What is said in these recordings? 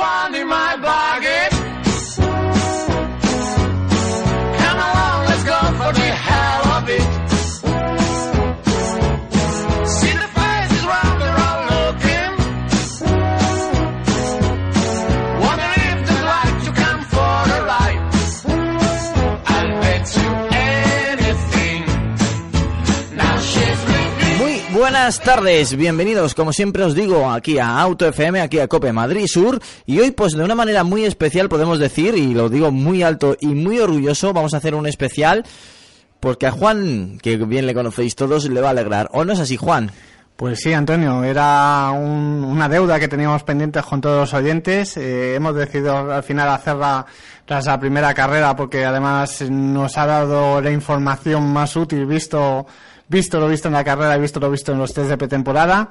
fun in my bargain. Buenas tardes, bienvenidos como siempre os digo aquí a Auto FM, aquí a Cope Madrid Sur y hoy pues de una manera muy especial podemos decir y lo digo muy alto y muy orgulloso vamos a hacer un especial porque a Juan, que bien le conocéis todos, le va a alegrar. ¿O no es así Juan? Pues sí, Antonio, era un- una deuda que teníamos pendientes con todos los oyentes. Eh, hemos decidido al final hacerla tras la primera carrera porque además nos ha dado la información más útil visto visto lo visto en la carrera y visto lo visto en los test de pretemporada.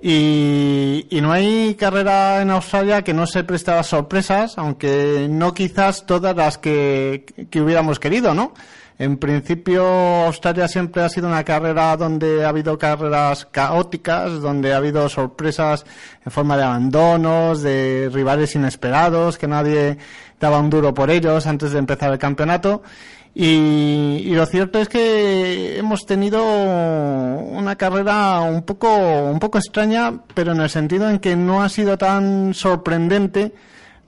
Y, y no hay carrera en Australia que no se preste sorpresas, aunque no quizás todas las que, que hubiéramos querido, ¿no? En principio, Australia siempre ha sido una carrera donde ha habido carreras caóticas, donde ha habido sorpresas en forma de abandonos, de rivales inesperados, que nadie daba un duro por ellos antes de empezar el campeonato. Y, y lo cierto es que hemos tenido una carrera un poco, un poco extraña, pero en el sentido en que no ha sido tan sorprendente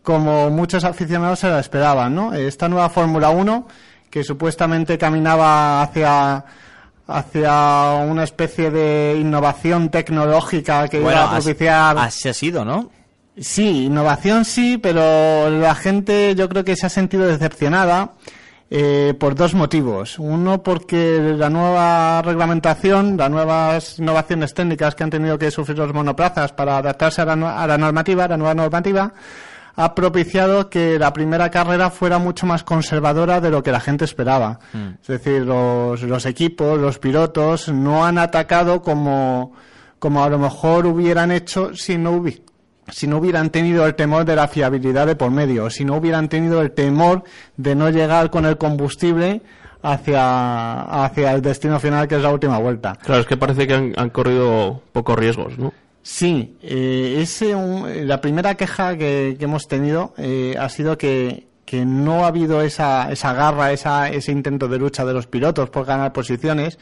como muchos aficionados se la esperaban, ¿no? Esta nueva Fórmula 1 que supuestamente caminaba hacia hacia una especie de innovación tecnológica que iba a propiciar así ha sido, ¿no? Sí, innovación sí, pero la gente yo creo que se ha sentido decepcionada eh, por dos motivos. Uno porque la nueva reglamentación, las nuevas innovaciones técnicas que han tenido que sufrir los monoplazas para adaptarse a la, a la normativa, a la nueva normativa, ha propiciado que la primera carrera fuera mucho más conservadora de lo que la gente esperaba. Es decir, los, los equipos, los pilotos no han atacado como, como a lo mejor hubieran hecho si no hubi- si no hubieran tenido el temor de la fiabilidad de por medio, si no hubieran tenido el temor de no llegar con el combustible hacia, hacia el destino final que es la última vuelta. Claro, es que parece que han, han corrido pocos riesgos, ¿no? Sí, eh, ese, un- la primera queja que, que hemos tenido eh, ha sido que, que no ha habido esa, esa garra, esa, ese intento de lucha de los pilotos por ganar posiciones.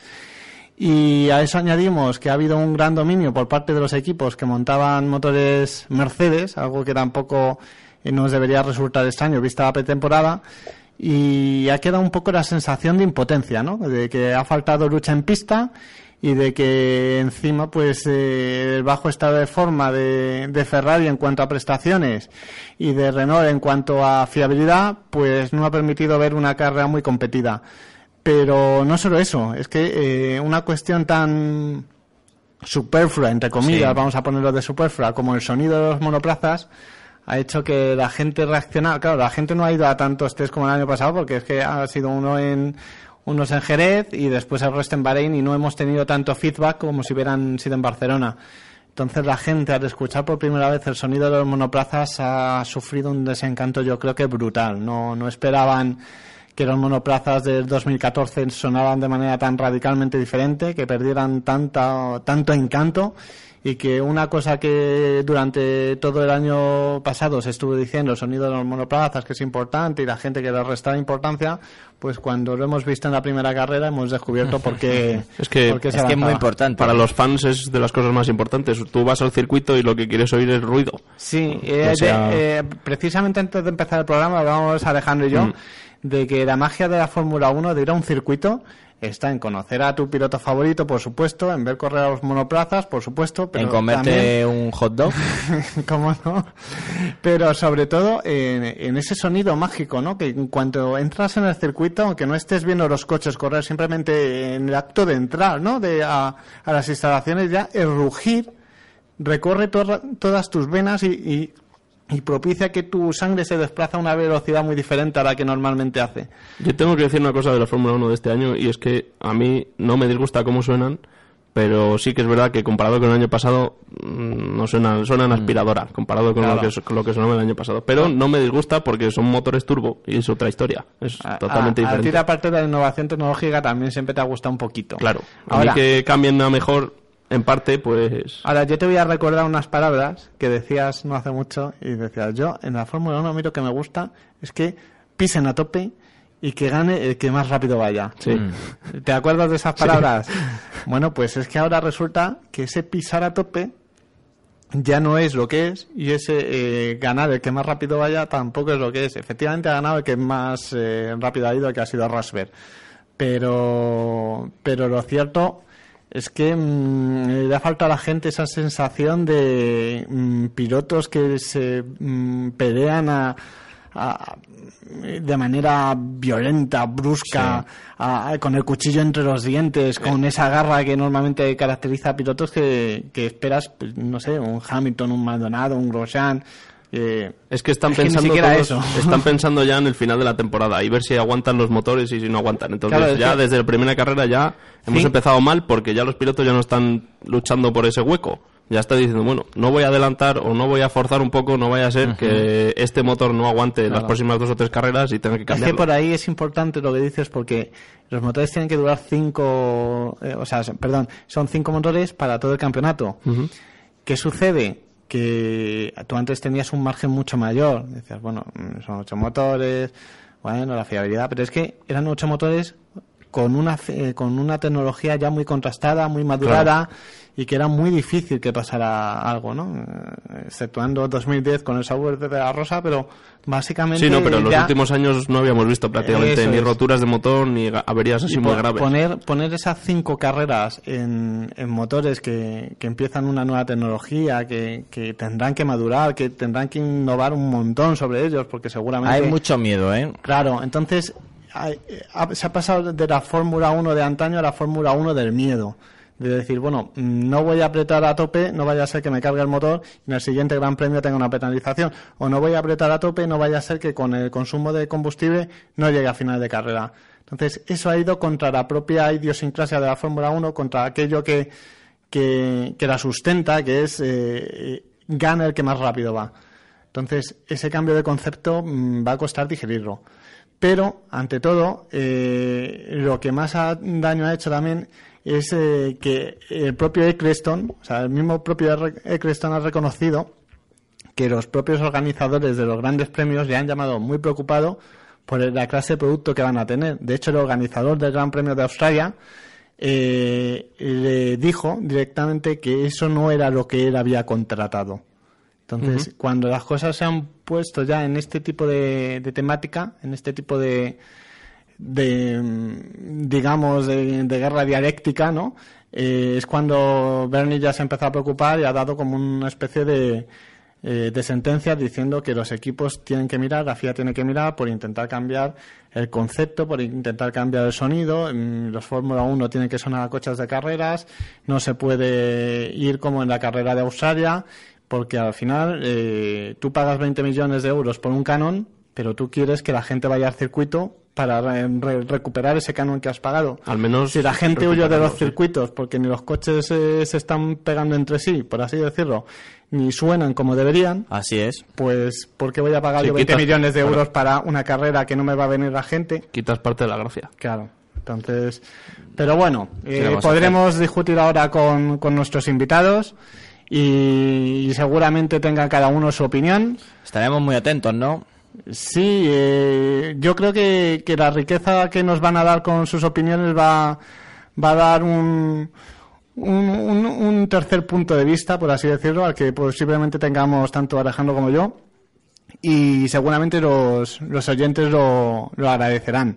Y a eso añadimos que ha habido un gran dominio por parte de los equipos que montaban motores Mercedes, algo que tampoco eh, nos debería resultar extraño vista la pretemporada. Y ha quedado un poco la sensación de impotencia, ¿no? De que ha faltado lucha en pista y de que encima pues eh, el bajo estado de forma de, de Ferrari en cuanto a prestaciones y de Renault en cuanto a fiabilidad pues no ha permitido ver una carrera muy competida pero no solo eso es que eh, una cuestión tan superflua entre comillas Sí. vamos a ponerlo de superflua como el sonido de los monoplazas ha hecho que la gente reaccione. Claro, la gente no ha ido a tantos test como el año pasado porque es que ha sido uno en unos en Jerez y después el resto en Bahrein y no hemos tenido tanto feedback como si hubieran sido en Barcelona. Entonces la gente al escuchar por primera vez el sonido de los monoplazas ha sufrido un desencanto yo creo que brutal. No, no esperaban que los monoplazas del 2014 sonaban de manera tan radicalmente diferente, que perdieran tanta, tanto encanto y que una cosa que durante todo el año pasado se estuvo diciendo, el sonido de los monoplazas, que es importante y la gente que le restaba importancia, pues cuando lo hemos visto en la primera carrera hemos descubierto por qué, Es que- por qué Es se que es muy importante. Para los fans es de las cosas más importantes. Tú vas al circuito y lo que quieres oír es ruido. Sí, eh, O sea- de- eh, precisamente antes de empezar el programa hablábamos Alejandro y yo Mm. De que la magia de la Fórmula 1 de ir a un circuito está en conocer a tu piloto favorito, por supuesto, en ver correr a los monoplazas, por supuesto, pero en comerte también- un hot dog. ¿Cómo no? Pero sobre todo en, en ese sonido mágico, ¿no? Que en cuanto entras en el circuito, aunque no estés viendo los coches correr, simplemente en el acto de entrar, ¿no? De, a, a las instalaciones ya, el rugir recorre to- todas tus venas y, y, y propicia que tu sangre se desplaza a una velocidad muy diferente a la que normalmente hace. Yo tengo que decir una cosa de la Fórmula 1 de este año y es que a mí no me disgusta cómo suenan, pero sí que es verdad que comparado con el año pasado mm, no suenan, suenan aspiradora comparado con, lo, que, con lo que sonaba el año pasado. Pero no me disgusta porque son motores turbo y es otra historia. Es A- totalmente a, a ti diferente. la parte de la innovación tecnológica también siempre te ha gustado un poquito. Claro. A Ahora, mí que cambien a mejor en parte, pues... Ahora, yo te voy a recordar unas palabras que decías no hace mucho y decías, yo en la Fórmula 1 a mí lo que me gusta es que pisen a tope y que gane el que más rápido vaya. Sí. ¿Te acuerdas de esas palabras? Bueno, pues es que ahora resulta que ese pisar a tope ya no es lo que es y ese eh, ganar el que más rápido vaya tampoco es lo que es. Efectivamente ha ganado el que más eh, rápido ha ido, que ha sido Rosberg. Pero, pero lo cierto es que mm, le ha falta a la gente esa sensación de mm, pilotos que se mm, pelean a, a- de manera violenta, brusca, a- con el cuchillo entre los dientes, con esa garra que normalmente caracteriza a pilotos que, que esperas, pues, no sé, un Hamilton, un Maldonado, un Grosjean. Eh, Es que están Es pensando siquiera todos- eso. están pensando ya en el final de la temporada y ver si aguantan los motores y si no aguantan. Entonces Claro, ya que- desde la primera carrera ya hemos Sí. empezado mal porque ya los pilotos ya no están luchando por ese hueco. Ya está diciendo, bueno, no voy a adelantar o no voy a forzar un poco, no vaya a ser que este motor no aguante las próximas dos o tres carreras y tenga que Es que por ahí es importante lo que dices porque los motores tienen que durar cinco, eh, o sea, perdón, son cinco motores para todo el campeonato. ¿Qué sucede? Que tú antes tenías un margen mucho mayor. Decías, bueno, mm, son ocho motores, bueno, la fiabilidad, pero es que eran ocho motores con una eh, con una tecnología ya muy contrastada, muy madurada y que era muy difícil que pasara algo, ¿no? Eh, Exceptuando 2010 con el software de la Rosa, pero básicamente Sí, no, pero en los últimos años no habíamos visto prácticamente Eso ni es. roturas de motor ni averías así y muy graves. Poner, poner esas cinco carreras en, en motores que, que empiezan una nueva tecnología, que, que tendrán que madurar, que tendrán que innovar un montón sobre ellos, porque seguramente... Hay mucho miedo, ¿eh? Claro, entonces hay- ha- se ha pasado de la Fórmula 1 de antaño a la Fórmula 1 del miedo. De decir, bueno, no voy a apretar a tope, no vaya a ser que me cargue el motor y en el siguiente Gran Premio tenga una penalización. O no voy a apretar a tope, no vaya a ser que con el consumo de combustible no llegue a final de carrera. Entonces, eso ha ido contra la propia idiosincrasia de la Fórmula 1, contra aquello que, que, que la sustenta, que es eh, gana el que más rápido va. Entonces, ese cambio de concepto mm, va a costar digerirlo. Pero, ante todo, eh, lo que más daño ha hecho también es eh, que el propio Eccleston, o sea, el mismo propio Eccleston ha reconocido que los propios organizadores de los grandes premios le han llamado muy preocupado por la clase de producto que van a tener. De hecho, el organizador del Gran Premio de Australia eh, le dijo directamente que eso no era lo que él había contratado. Entonces, cuando las cosas se han puesto ya en este tipo de, de temática, en este tipo de, de digamos, de, guerra dialéctica, ¿no? Eh, es cuando Bernie ya se empezó a preocupar y ha dado como una especie de, eh, de sentencias diciendo que los equipos tienen que mirar, la FIA tiene que mirar por intentar cambiar el concepto, por intentar cambiar el sonido. Mm, Los Fórmula 1 tienen que sonar a coches de carreras, no se puede ir como en la carrera de Australia, porque al final eh, tú pagas 20 millones de euros por un canon, pero tú quieres que la gente vaya al circuito para re- re- recuperar ese canon que has pagado. Al menos Si la gente huye de los sí. circuitos porque ni los coches eh, se están pegando entre sí, por así decirlo, ni suenan como deberían, Así es. pues ¿por qué voy a pagar Sí, yo 20 quitas- millones de claro. euros para una carrera que no me va a venir la gente? Quitas parte de la gracia. Claro. Entonces, pero bueno, ¿Qué eh, podremos discutir ahora con, con nuestros invitados y, y seguramente tengan cada uno su opinión. Estaremos muy atentos, ¿no? Sí, eh, yo creo que, la riqueza que nos van a dar con sus opiniones va, va a dar un, un, un- un tercer punto de vista, por así decirlo, al que posiblemente tengamos tanto Alejandro como yo. Y seguramente los, los oyentes lo, lo agradecerán.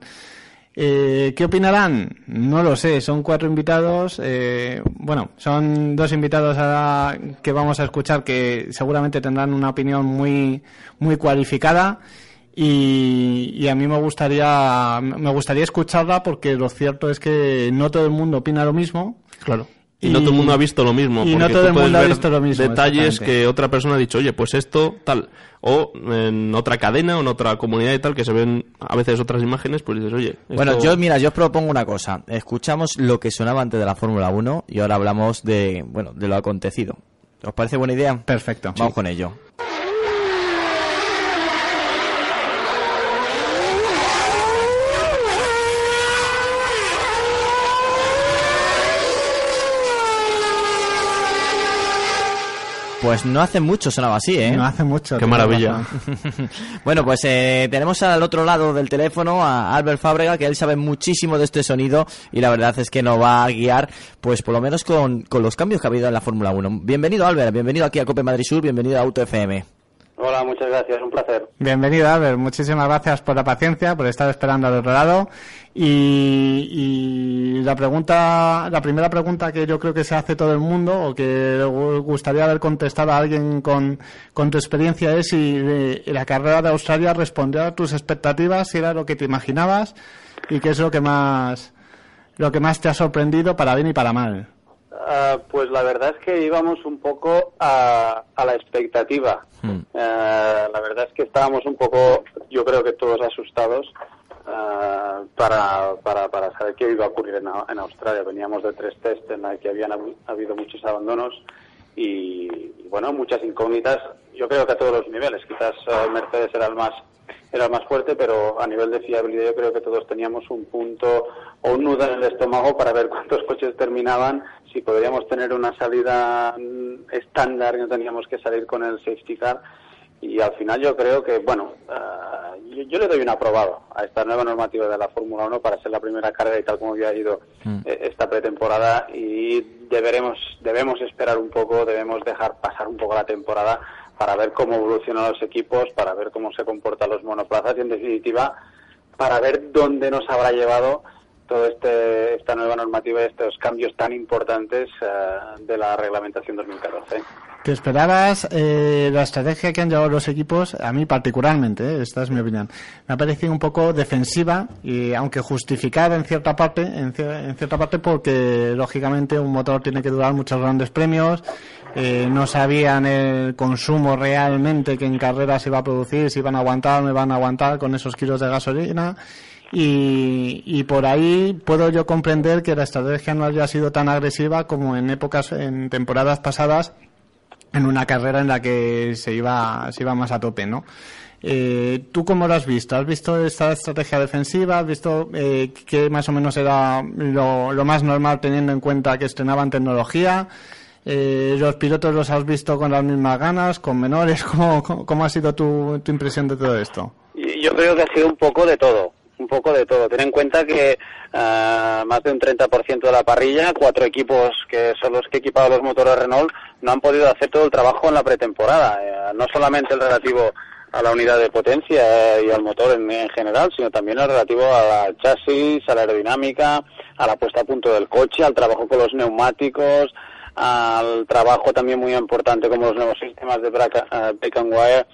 Eh, ¿Qué opinarán? No lo sé, son cuatro invitados. eh, bueno, son dos invitados a- que vamos a escuchar que seguramente tendrán una opinión muy, muy cualificada. Y, y a mí me gustaría, me gustaría escucharla porque lo cierto es que no todo el mundo opina lo mismo. Claro. Y, Y- no todo el mundo ha visto lo mismo. y no todo el mundo ha visto lo mismo, Detalles que otra persona ha dicho, oye, pues esto, tal. O en otra cadena o en otra comunidad y tal, que se ven a veces otras imágenes, pues dices, oye. Bueno, yo, mira, yo os propongo una cosa. Escuchamos lo que sonaba antes de la Fórmula 1 y ahora hablamos de, bueno, de lo acontecido. ¿Os parece buena idea? Perfecto. Vamos con ello. Pues no hace mucho sonaba así, ¿eh? No hace mucho. Qué maravilla. bueno, pues eh, tenemos al otro lado del teléfono a Albert Fábrega, que él sabe muchísimo de este sonido y la verdad es que nos va a guiar, pues por lo menos con, con los cambios que ha habido en la Fórmula 1. Bienvenido, Albert, bienvenido aquí a Cope Madrid Sur, bienvenido a Auto FM. Hola, muchas gracias, un placer. Bienvenido, Albert. Muchísimas gracias por la paciencia, por estar esperando al otro lado. Y, y la pregunta, la primera pregunta que yo creo que se hace todo el mundo, o que gustaría haber contestado a alguien con, con tu experiencia, es si eh, la carrera de Australia respondió a tus expectativas, si era lo que te imaginabas, y qué es lo que más, lo que más te ha sorprendido para bien y para mal. Ah, pues la verdad es que íbamos un poco a, a la expectativa. Hmm. Eh, la verdad es que estábamos un poco, yo creo que todos asustados ah, para, para, para saber qué iba a ocurrir en, Au- en Australia. Veníamos de tres test en la que habían hab- habido muchos abandonos y, y, bueno, muchas incógnitas. Yo creo que a todos los niveles. Quizás Mercedes era el más era el más fuerte, pero a nivel de fiabilidad yo creo que todos teníamos un punto o un nudo en el estómago para ver cuántos coches terminaban, si podríamos tener una salida mm, estándar, no teníamos que salir con el safety car. Y al final yo creo que, bueno, ah, yo, yo le doy un aprobado a esta nueva normativa de la Fórmula 1 para ser la primera carrera y tal como había ido eh, esta pretemporada y deberemos, debemos esperar un poco, debemos dejar pasar un poco la temporada para ver cómo evolucionan los equipos, para ver cómo se comportan los monoplazas y en definitiva para ver dónde nos habrá llevado todo este esta nueva normativa y estos cambios tan importantes eh, de la reglamentación 2014. ¿Te esperabas eh, la estrategia que han llevado los equipos? A mí particularmente, eh, esta es mi opinión. Me ha parecido un poco defensiva y aunque justificada en cierta parte, en, en cierta parte porque lógicamente un motor tiene que durar muchos grandes premios. eh, no sabían el consumo realmente que en carreras iba a producir, si iban a aguantar o no iban a aguantar con esos kilos de gasolina. Y, y por ahí puedo yo comprender que la estrategia no haya sido tan agresiva como en épocas, en temporadas pasadas, en una carrera en la que se iba, se iba más a tope, ¿no? Eh, ¿Tú cómo lo has visto? ¿Has visto esta estrategia defensiva? ¿Has visto eh, que más o menos era lo, más normal teniendo en cuenta que estrenaban tecnología? Eh, ¿Los pilotos los has visto con las mismas ganas, con menores? ¿Cómo, ha sido tu, tu impresión de todo esto? Yo creo que ha sido un poco de todo, un poco de todo. Ten en cuenta que ah, más de un 30% de la parrilla, cuatro equipos que son los que equipaban los motores Renault, no han podido hacer todo el trabajo en la pretemporada. Eh, no solamente el relativo a la unidad de potencia eh, y al motor en, en general, sino también el relativo al chasis, a la aerodinámica, a la puesta a punto del coche, al trabajo con los neumáticos, al trabajo también muy importante como los nuevos sistemas de brake and wire.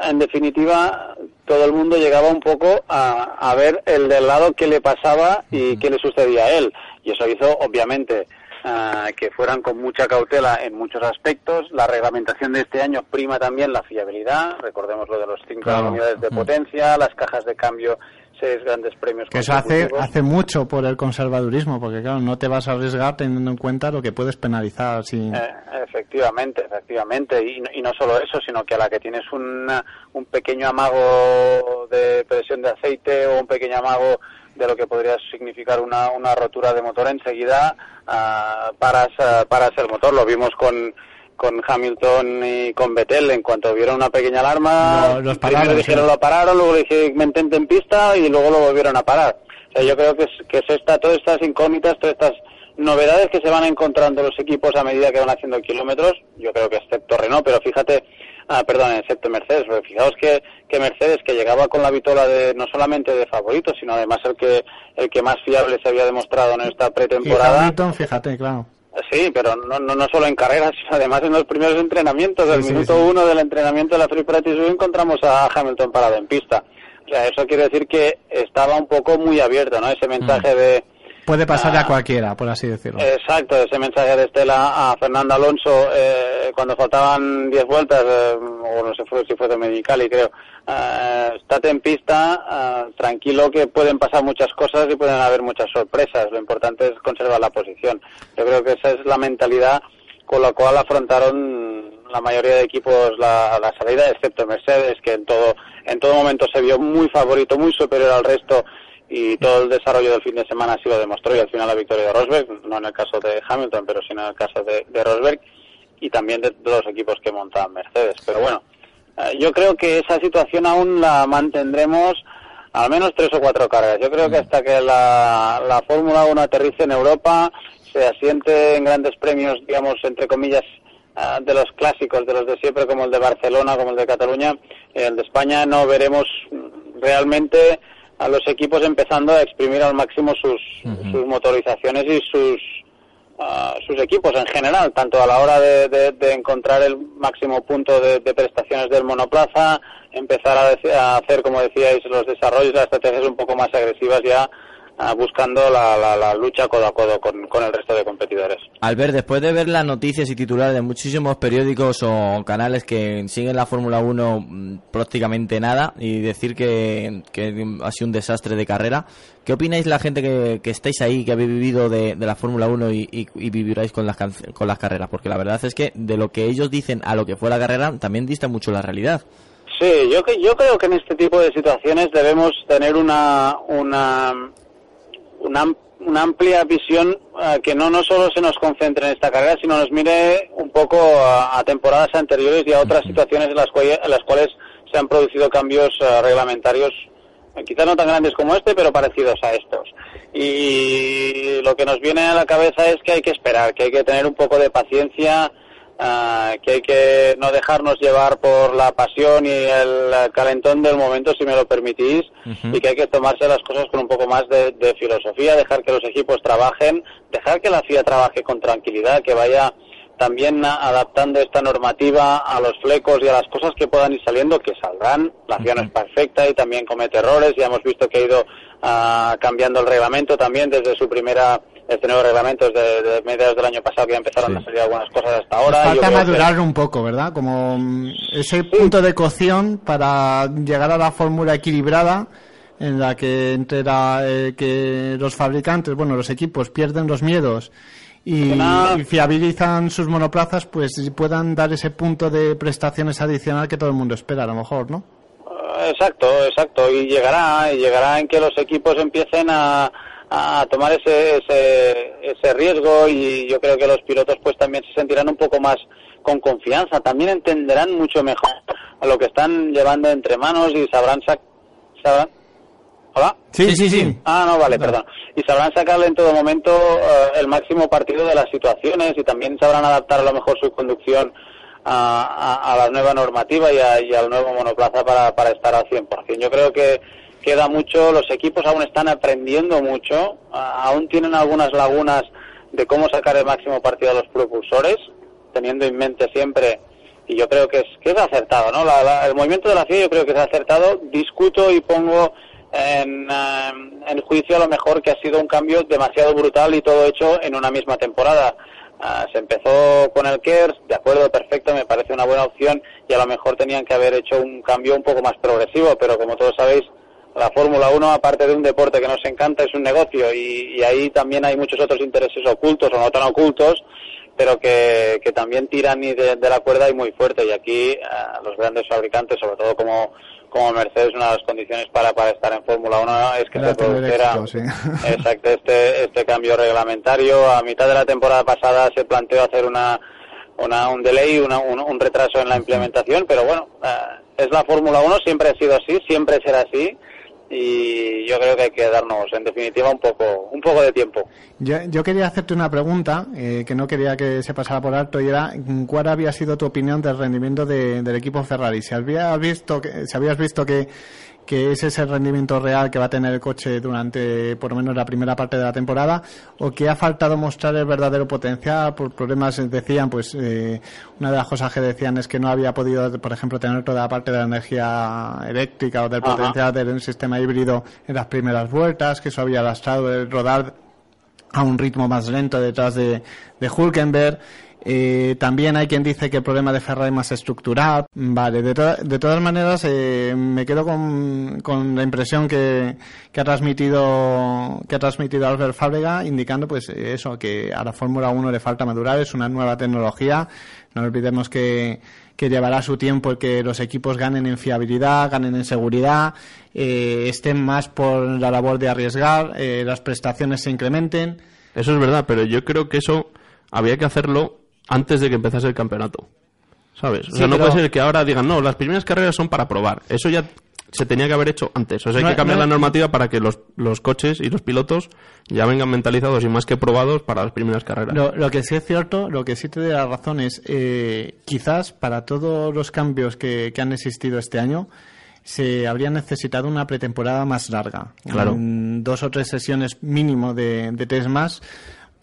En definitiva, todo el mundo llegaba un poco a, a ver el del lado qué le pasaba y qué le sucedía a él. Y eso hizo, obviamente, ah, que fueran con mucha cautela en muchos aspectos. La reglamentación de este año prima también la fiabilidad. Recordemos lo de los cinco Claro. unidades de potencia, las cajas de cambio, seis grandes premios. Que eso hace, hace mucho por el conservadurismo, porque claro, no te vas a arriesgar teniendo en cuenta lo que puedes penalizar sin... Eh, efectivamente, efectivamente. Y, no- y no solo eso, sino que a la que tienes una- un pequeño amago de presión de aceite o un pequeño amago de lo que podría significar una, una rotura de motor, enseguida ah, paras, ah, paras el motor. Lo vimos con, con Hamilton y con Vettel. En cuanto vieron una pequeña alarma, los primero dijeron sí. lo pararon, luego dije mantente en pista y luego lo volvieron a parar. O sea, yo creo que es, que es esta, todas estas incógnitas, todas estas novedades que se van encontrando los equipos a medida que van haciendo kilómetros, yo creo que excepto Renault, pero fíjate, ah, perdón, excepto Mercedes, porque fijaos que, que Mercedes, que llegaba con la vitola de no solamente de favorito, sino además el que, el que más fiable se había demostrado en esta Y pretemporada. Hamilton, fíjate, claro. Sí, pero no, no, no solo en carreras, sino además en los primeros entrenamientos. Del Sí, minuto sí. uno del entrenamiento de la Free Practice encontramos a Hamilton parado en pista. O sea, eso quiere decir que estaba un poco muy abierto, ¿no? Ese mensaje de... Puede pasarle Ah. a cualquiera, por así decirlo. Exacto, ese mensaje de Estela a Fernando Alonso eh, cuando faltaban 10 vueltas, eh, o no sé fue, si fue de Medicali, creo. Eh, estate en pista, eh, tranquilo que pueden pasar muchas cosas y pueden haber muchas sorpresas. Lo importante es conservar la posición. Yo creo que esa es la mentalidad con la cual afrontaron la mayoría de equipos la, la salida, excepto Mercedes, que en todo, en todo momento se vio muy favorito, muy superior al resto y todo el desarrollo del fin de semana así lo demostró y al final la victoria de Rosberg, no en el caso de Hamilton, pero sí en el caso de, Rosberg. y también de, de los equipos que montan Mercedes. Pero bueno, eh, yo creo que esa situación aún la mantendremos al menos tres o cuatro carreras. Yo creo que hasta que la, la Fórmula 1 aterrice en Europa, se asiente en grandes premios, digamos, entre comillas, ah, de los clásicos, de los de siempre, como el de Barcelona, como el de Cataluña, eh, el de España, no veremos realmente a los equipos empezando a exprimir al máximo sus, sus motorizaciones y sus ah, sus equipos en general, tanto a la hora de, de- de encontrar el máximo punto de, de prestaciones del monoplaza, empezar a, a hacer, como decíais, los desarrollos, las estrategias un poco más agresivas ya, buscando la, la- la lucha codo a codo con, con el resto de competidores. Albert, después de ver las noticias y titulares de muchísimos periódicos o canales que siguen la Fórmula 1 mm, prácticamente nada y decir que, que ha sido un desastre de carrera, ¿qué opináis la gente que, que estáis ahí, que habéis vivido de, de la Fórmula 1 y, y, y viviráis con las, con las carreras? Porque la verdad es que de lo que ellos dicen a lo que fue la carrera también dista mucho la realidad. Sí, yo, que- yo creo que en este tipo de situaciones debemos tener una, una, una, una amplia visión eh, que no, no solo se nos concentre en esta carrera, sino nos mire un poco a, a temporadas anteriores y a otras situaciones en las, cuales, en las cuales se han producido cambios eh, reglamentarios, eh, quizás no tan grandes como este, pero parecidos a estos. Y lo que nos viene a la cabeza es que hay que esperar, que hay que tener un poco de paciencia, ah, que hay que no dejarnos llevar por la pasión y el calentón del momento, si me lo permitís, y que hay que tomarse las cosas con un poco más de, de filosofía, dejar que los equipos trabajen, dejar que la FIA trabaje con tranquilidad, que vaya también adaptando esta normativa a los flecos y a las cosas que puedan ir saliendo, que saldrán. La FIA no es perfecta y también comete errores. Ya hemos visto que ha ido ah, cambiando el reglamento también desde su primera, este nuevo reglamento desde de mediados del año pasado que ya empezaron a salir algunas cosas hasta ahora. Falta que- madurar un poco, ¿verdad? Como mm, ese punto de cocción para llegar a la fórmula equilibrada en la que entre la, eh, que los fabricantes, bueno, los equipos pierden los miedos y, y fiabilizan sus monoplazas, pues puedan dar ese punto de prestaciones adicional que todo el mundo espera, a lo mejor, ¿no? Eh, Exacto, exacto. Y llegará, y llegará en que los equipos empiecen a, a tomar ese, ese, ese riesgo y yo creo que los pilotos pues también se sentirán un poco más con confianza. También entenderán mucho mejor a lo que están llevando entre manos y sabrán... sac- sabrán ¿Hola? Sí, sí, sí. Ah, no, vale, perdón. Y sabrán sacarle en todo momento eh, el máximo partido de las situaciones y también sabrán adaptar a lo mejor su conducción a, a- a la nueva normativa y, a- y al nuevo monoplaza para, para estar al 100%. Yo creo que queda mucho, los equipos aún están aprendiendo mucho, aún tienen algunas lagunas de cómo sacar el máximo partido a los propulsores, teniendo en mente siempre y yo creo que es que es acertado, ¿no? La- el movimiento de la FIA yo creo que es acertado. Discuto y pongo en, eh, en juicio a lo mejor que ha sido un cambio demasiado brutal y todo hecho en una misma temporada. Ah, se empezó con el KERS, de acuerdo, perfecto, me parece una buena opción y a lo mejor tenían que haber hecho un cambio un poco más progresivo, pero como todos sabéis, la Fórmula 1, aparte de un deporte que nos encanta, es un negocio y, y ahí también hay muchos otros intereses ocultos o no tan ocultos, pero que, que también tiran y de, de la cuerda y muy fuerte. Y aquí eh, los grandes fabricantes, sobre todo como, como Mercedes, una de las condiciones para, para estar en Fórmula 1 es que se produjera éxito, sí. exacto, este, este cambio reglamentario. A mitad de la temporada pasada se planteó hacer una, una, un delay, una- un, un retraso en la implementación, pero bueno, eh, es la Fórmula 1, siempre ha sido así, siempre será así. Y yo creo que hay que darnos, en definitiva, un poco, un poco de tiempo. Yo, yo quería hacerte una pregunta eh, que no quería que se pasara por alto y era ¿cuál había sido tu opinión del rendimiento de- del equipo Ferrari? Si habías visto que, si habías visto que, que ese es el rendimiento real que va a tener el coche durante por lo menos la primera parte de la temporada o que ha faltado mostrar el verdadero potencial por problemas, decían, pues eh, una de las cosas que decían es que no había podido, por ejemplo, tener toda la parte de la energía eléctrica o del Ajá. potencial del sistema híbrido en las primeras vueltas, que eso había lastrado el rodar a un ritmo más lento detrás de, de Hulkenberg. Eh, también hay quien dice que el problema de Ferrari es más estructural. Vale, de, to- de todas maneras, eh, me quedo con, con la impresión que, que ha transmitido que ha transmitido Albert Fábrega, indicando pues eso, que a la Fórmula 1 le falta madurar, es una nueva tecnología. No olvidemos que, que llevará su tiempo el que los equipos ganen en fiabilidad, ganen en seguridad, eh, estén más por la labor de arriesgar, eh, las prestaciones se incrementen. Eso es verdad, pero yo creo que eso había que hacerlo antes de que empezase el campeonato. ¿Sabes? O Sí, sea, no pero- puede ser que ahora digan, no, las primeras carreras son para probar. Eso ya se tenía que haber hecho antes. O sea, hay No- que cambiar no- la normativa para que los, los coches y los pilotos ya vengan mentalizados y más que probados para las primeras carreras. Lo, lo que sí es cierto, lo que sí te la razón es, eh, quizás para todos los cambios que, que han existido este año, se habría necesitado una pretemporada más larga. Claro. Un- dos o tres sesiones mínimo de, de test más,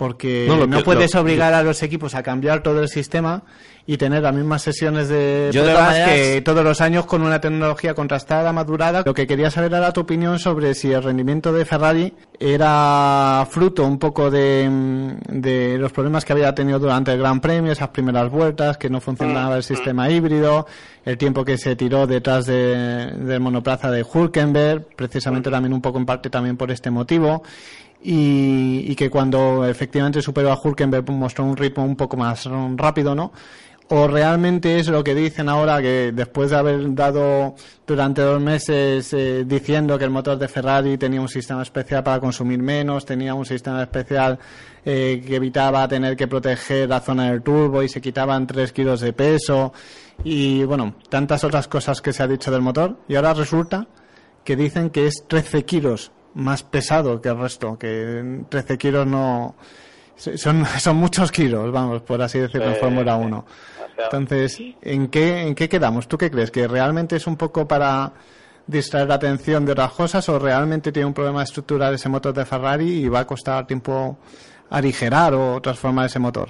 porque No, no, lo que- puedes lo- obligar a los equipos a cambiar todo el sistema y tener las mismas sesiones de Yo, de pruebas todas maneras- que todos los años con una tecnología contrastada, madurada. Lo que quería saber era tu opinión sobre si el rendimiento de Ferrari era fruto un poco de, mm, de los problemas que había tenido durante el Gran Premio, esas primeras vueltas, que no funcionaba el sistema híbrido, el tiempo que se tiró detrás de, del monoplaza de Hulkenberg, precisamente también un poco en parte también por este motivo. Y, y que cuando efectivamente superó a Hulkenberg mostró un ritmo un poco más rápido, ¿no? o realmente es lo que dicen ahora que después de haber dado durante dos meses eh, diciendo que el motor de Ferrari tenía un sistema especial para consumir menos, tenía un sistema especial eh, que evitaba tener que proteger la zona del turbo y se quitaban 3 kilos de peso y bueno, tantas otras cosas que se ha dicho del motor y ahora resulta que dicen que es 13 kilos más pesado que el resto, que 13 kilos no... Son, son muchos kilos, vamos, por así decirlo, en Sí, Fórmula sí. 1. Demasiado. Entonces, ¿en qué, ¿en qué quedamos? ¿Tú qué crees? ¿Que realmente es un poco para distraer la atención de otras cosas o realmente tiene un problema estructural ese motor de Ferrari y va a costar tiempo aligerar o transformar ese motor?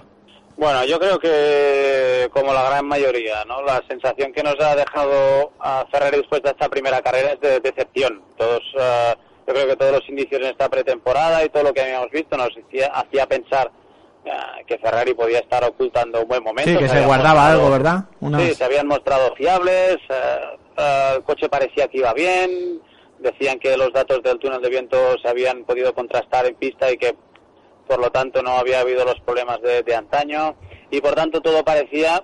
Bueno, yo creo que como la gran mayoría, ¿no? La sensación que nos ha dejado a Ferrari después de esta primera carrera es de decepción. Todos, eh, yo creo que todos los indicios en esta pretemporada y todo lo que habíamos visto nos hacía, hacía pensar eh, que Ferrari podía estar ocultando un buen momento. Sí, que se habían guardaba mostrado- algo, ¿verdad? Unas- Sí, se habían mostrado fiables, eh, el coche parecía que iba bien, decían que los datos del túnel de viento se habían podido contrastar en pista y que por lo tanto no había habido los problemas de, de antaño y por tanto todo parecía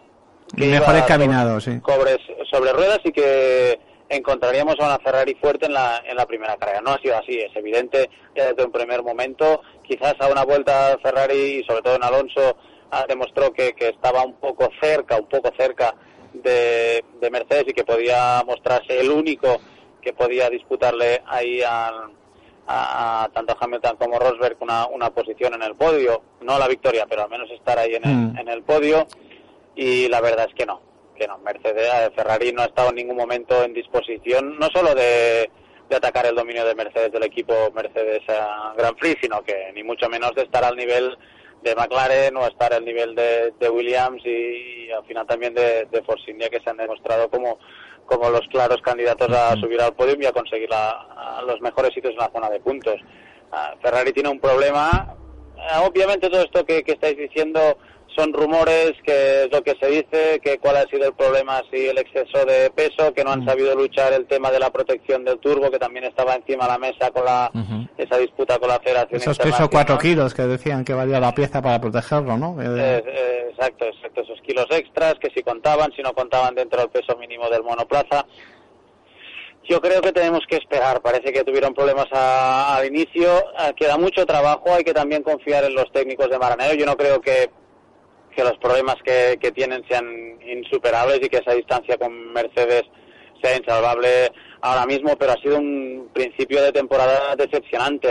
que Mejor iba encaminado, sobre, sí. cobres- sobre ruedas y que encontraríamos a una Ferrari fuerte en la, en la primera carrera. No ha sido así, es evidente desde un primer momento. Quizás a una vuelta Ferrari y sobre todo en Alonso ah, demostró que, que estaba un poco cerca, un poco cerca de, de Mercedes y que podía mostrarse el único que podía disputarle ahí al, a, a tanto Hamilton como Rosberg una, una posición en el podio, no la victoria, pero al menos estar ahí en el, Mm. en el podio. Y la verdad es que no, que no. Mercedes, Ferrari no ha estado en ningún momento en disposición, no solo de, de atacar el dominio de Mercedes, del equipo Mercedes a Grand Prix, sino que ni mucho menos de estar al nivel de McLaren o estar al nivel de, de Williams y, y al final también de, de Force India, que se han demostrado como, como los claros candidatos a subir al podio y a conseguir la- a los mejores sitios en la zona de puntos. Ah, Ferrari tiene un problema. Ah, obviamente todo esto que, que estáis diciendo son rumores, que es lo que se dice, que cuál ha sido el problema, si el exceso de peso, que no han sabido luchar el tema de la protección del turbo, que también estaba encima de la mesa con la, esa disputa con la Federación Esos 3 o Internacional. 4 kilos que decían que valía la pieza para protegerlo, ¿no? Eh, Eh, eh, exacto, exacto, esos kilos extras que si contaban, si no contaban dentro del peso mínimo del monoplaza. Yo creo que tenemos que esperar. Parece que tuvieron problemas a- al inicio. Eh, queda mucho trabajo. Hay que también confiar en los técnicos de Maranello. Yo no creo que, que los problemas que, que tienen sean insuperables y que esa distancia con Mercedes sea insalvable ahora mismo, pero ha sido un principio de temporada decepcionante.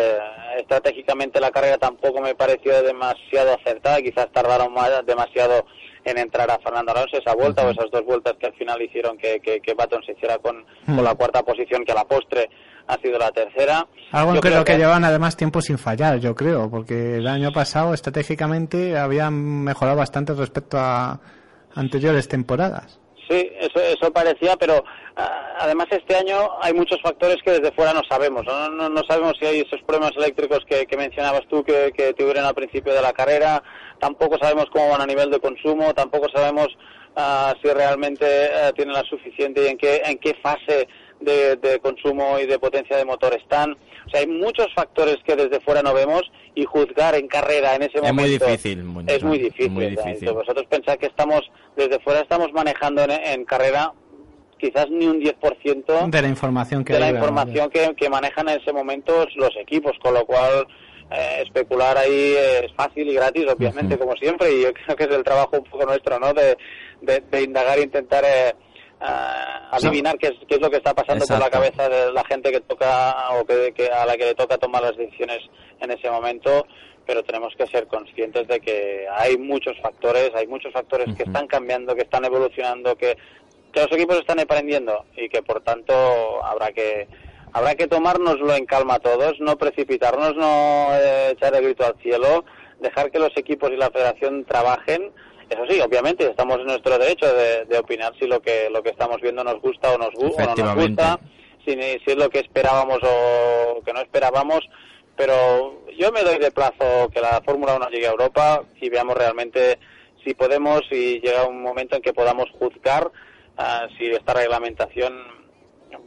Estratégicamente la carrera tampoco me pareció demasiado acertada, quizás tardaron más- demasiado en entrar a Fernando Alonso esa vuelta o esas dos vueltas que al final hicieron que, que, que Baton se hiciera con, con la cuarta posición, que a la postre ha sido la tercera. Algo Yo que creo lo que llevan además tiempo sin fallar, yo creo, porque el año pasado estratégicamente habían mejorado bastante respecto a anteriores temporadas. Sí, eso, eso parecía, pero ah, además este año hay muchos factores que desde fuera no sabemos. No, no, no sabemos si hay esos problemas eléctricos que, que mencionabas tú que, que tuvieron al principio de la carrera. Tampoco sabemos cómo van a nivel de consumo. Tampoco sabemos ah, si realmente eh, tienen la suficiente y en qué, en qué fase de, de consumo y de potencia de motor están. O sea, hay muchos factores que desde fuera no vemos y juzgar en carrera en ese Es muy momento difícil, muy- es muy difícil. muy o sea, difícil. entonces vosotros pensáis que estamos desde fuera estamos manejando en, en carrera quizás ni un 10% De la información que de la hay, información que, que manejan en ese momento los equipos, con lo cual eh, especular ahí es fácil y gratis, obviamente, como siempre, y yo creo que es el trabajo un poco nuestro, ¿no? De, de, de indagar e intentar eh, ah, adivinar qué es, qué es lo que está pasando por la cabeza de la gente que toca o que, que a la que le toca tomar las decisiones en ese momento pero tenemos que ser conscientes de que hay muchos factores, hay muchos factores que están cambiando, que están evolucionando, que, que los equipos están aprendiendo y que por tanto habrá que habrá que tomárnoslo en calma todos, no precipitarnos, no eh, echar el grito al cielo, dejar que los equipos y la federación trabajen. Eso sí, obviamente estamos en nuestro derecho de, de opinar si lo que lo que estamos viendo nos gusta o, nos, o no nos gusta, si, si es lo que esperábamos o que no esperábamos, pero yo me doy de plazo que la Fórmula 1 llegue a Europa y veamos realmente si podemos y llega un momento en que podamos juzgar ah, si esta reglamentación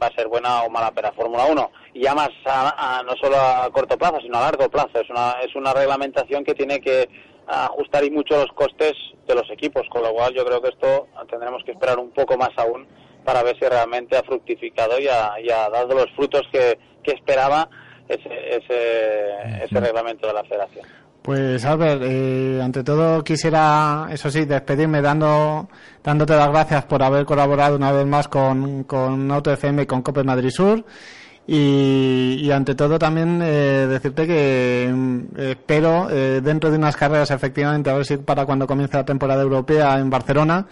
va a ser buena o mala para Fórmula 1 y ya más a- a- no solo a corto plazo sino a largo plazo. Es una es una reglamentación que tiene que ajustar y mucho los costes de los equipos con lo cual yo creo que esto tendremos que esperar un poco más aún para ver si realmente ha fructificado y ha, y ha dado los frutos que, que esperaba ese, ese, ese reglamento de la federación. Pues Albert, eh, ante todo quisiera, eso sí, despedirme dando, dándote las gracias por haber colaborado una vez más con, con Auto FM y con Cope Madrid Sur. Y, y ante todo también eh, decirte que mm, espero eh, dentro de unas carreras efectivamente a ver si para cuando comience la temporada europea en Barcelona